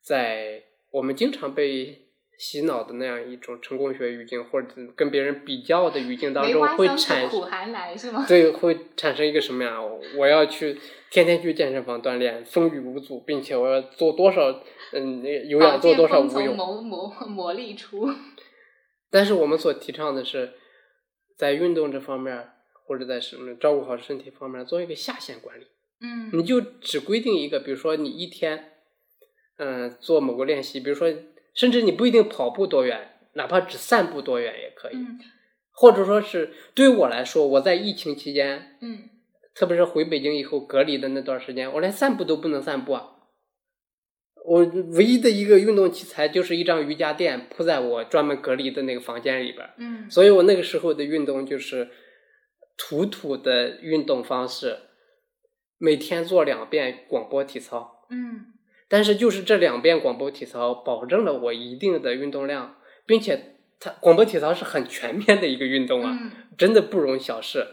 在我们经常被洗脑的那样一种成功学语境，或者跟别人比较的语境当中，会产香自苦寒来是吗？对，会产生一个什么呀？我要去天天去健身房锻炼，风雨无阻，并且我要做多少嗯那个有氧做多少无用。磨磨磨砺出。但是我们所提倡的是，在运动这方面，或者在什么照顾好身体方面，做一个下限管理。嗯，你就只规定一个，比如说你一天，嗯、做某个练习，比如说，甚至你不一定跑步多远，哪怕只散步多远也可以。嗯或者说是对于我来说，我在疫情期间，嗯特别是回北京以后隔离的那段时间，我连散步都不能散步啊。我唯一的一个运动器材就是一张瑜伽垫铺在我专门隔离的那个房间里边儿，嗯所以我那个时候的运动就是土土的运动方式，每天做两遍广播体操。嗯但是就是这两遍广播体操，保证了我一定的运动量，并且它广播体操是很全面的一个运动啊，嗯真的不容小视。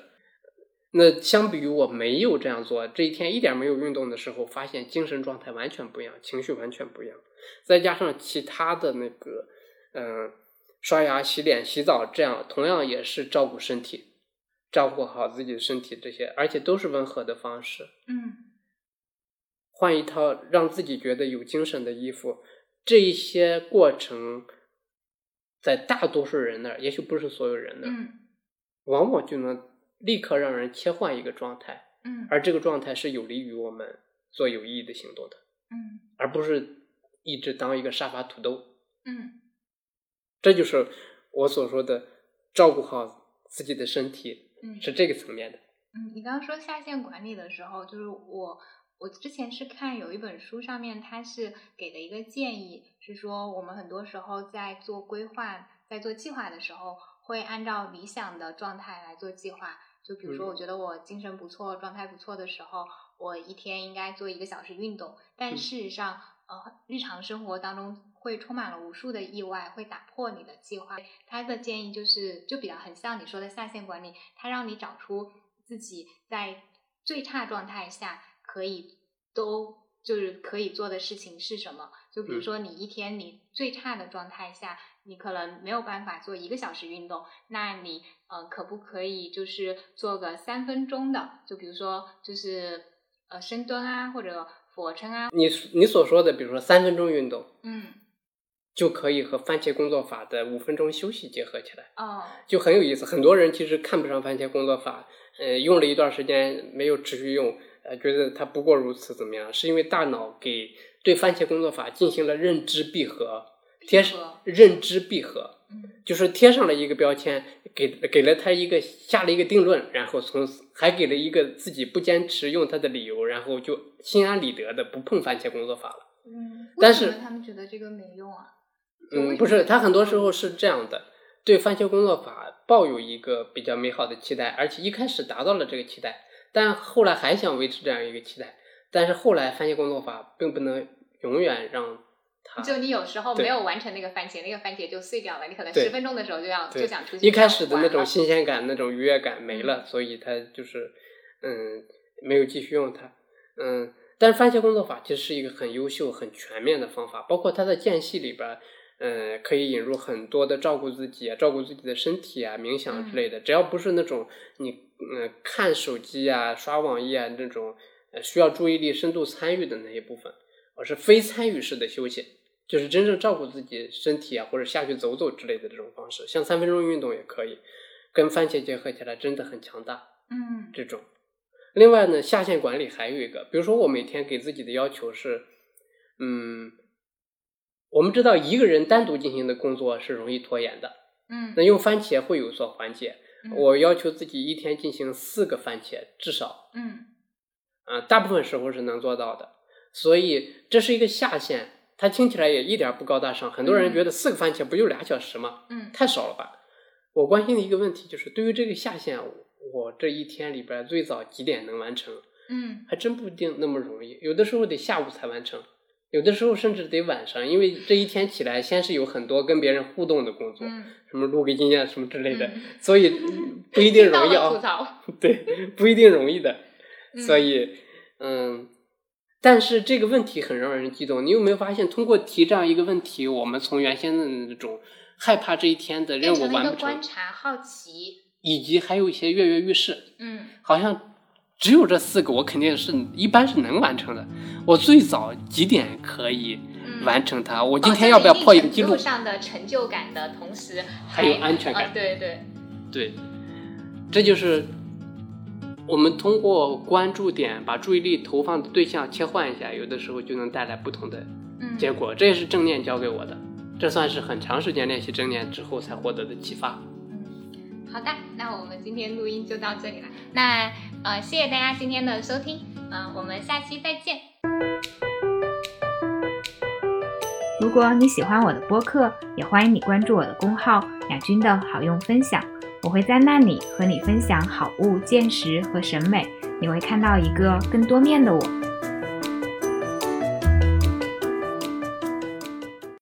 那相比于我没有这样做，这一天一点没有运动的时候，发现精神状态完全不一样，情绪完全不一样。再加上其他的那个，嗯、刷牙、洗脸、洗澡，这样同样也是照顾身体，照顾好自己的身体这些，而且都是温和的方式。嗯换一套让自己觉得有精神的衣服，这一些过程，在大多数人那儿，也许不是所有人那儿，嗯往往就能立刻让人切换一个状态，嗯而这个状态是有利于我们做有意义的行动的，嗯而不是一直当一个沙发土豆。嗯这就是我所说的照顾好自己的身体，嗯是这个层面的。嗯，你刚刚说下线管理的时候，就是我我之前是看有一本书上面，它是给的一个建议，是说我们很多时候在做规划、在做计划的时候，会按照理想的状态来做计划。就比如说，嗯我觉得我精神不错、状态不错的时候，我一天应该做一个小时运动。但嗯事实上，呃，日常生活当中会充满了无数的意外，会打破你的计划。他的建议就是，就比较很像你说的下线管理，他让你找出自己在最差状态下可以都就是可以做的事情是什么。就比如嗯说，你一天你最差的状态下，你可能没有办法做一个小时运动，那你呃可不可以就是做个三分钟的？就比如说就是呃深蹲啊，或者俯卧撑啊，你你所说的，比如说三分钟运动，嗯就可以和番茄工作法的五分钟休息结合起来。哦就很有意思。很多人其实看不上番茄工作法，呃，用了一段时间没有持续用，呃，觉得它不过如此怎么样？是因为大脑给对番茄工作法进行了认知闭合，贴闭合认知闭合，嗯就是贴上了一个标签，给给了他一个下了一个定论，然后从此还给了一个自己不坚持用它的理由，然后就心安理得的不碰番茄工作法了。嗯，但是他们觉得这个没用啊？嗯，不是，他很多时候是这样的，对番茄工作法抱有一个比较美好的期待，而且一开始达到了这个期待，但后来还想维持这样一个期待，但是后来番茄工作法并不能永远让它就你有时候没有完成那个番茄，那个番茄就碎掉了，你可能十分钟的时候就要就想出去一开始的那种新鲜感、那种愉悦感没嗯了，所以他就是嗯没有继续用它，嗯，但是番茄工作法其实是一个很优秀、很全面的方法，包括它的间隙里边儿，嗯，可以引入很多的照顾自己啊、照顾自己的身体啊、冥想之类的，只要不是那种你嗯看手机啊、刷网页啊那种呃需要注意力深度参与的那一部分，而是非参与式的休息。就是真正照顾自己身体啊，或者下去走走之类的这种方式，像三分钟运动也可以，跟番茄结合起来真的很强大。嗯这种，另外呢，下线管理还有一个，比如说我每天给自己的要求是，嗯，我们知道一个人单独进行的工作是容易拖延的，嗯那用番茄会有所缓解。嗯我要求自己一天进行四个番茄，至少嗯啊、大部分时候是能做到的。所以这是一个下限，它听起来也一点不高大上。很多人嗯觉得四个番茄不就俩小时吗？嗯太少了吧？我关心的一个问题就是，对于这个下限，我这一天里边最早几点能完成，嗯还真不一定那么容易。有的时候得下午才完成，有的时候甚至得晚上，因为这一天起来先是有很多跟别人互动的工作，嗯什么录个音啊什么之类的，嗯所以嗯不一定 容易啊。槽，对，不一定容易的。嗯所以，嗯，但是这个问题很让人激动。你有没有发现，通过提这样一个问题，我们从原先的那种害怕这一天的任务完不成，观察、好奇，以及还有一些跃跃欲试。嗯，好像只有这四个，我肯定是一般是能完成的。我最早几点可以完成它？我今天要不要破一个记录？上的成就感的同时，还有安全感。对对对，这就是。我们通过关注点把注意力投放的对象切换一下，有的时候就能带来不同的结果。这也是正念教给我的，这算是很长时间练习正念之后才获得的启发。嗯，好的，那我们今天录音就到这里了。那呃，谢谢大家今天的收听，嗯，我们下期再见。如果你喜欢我的播客，也欢迎你关注我的公号“雅君的好用分享”。我会在那里和你分享好物、见识和审美，你会看到一个更多面的我。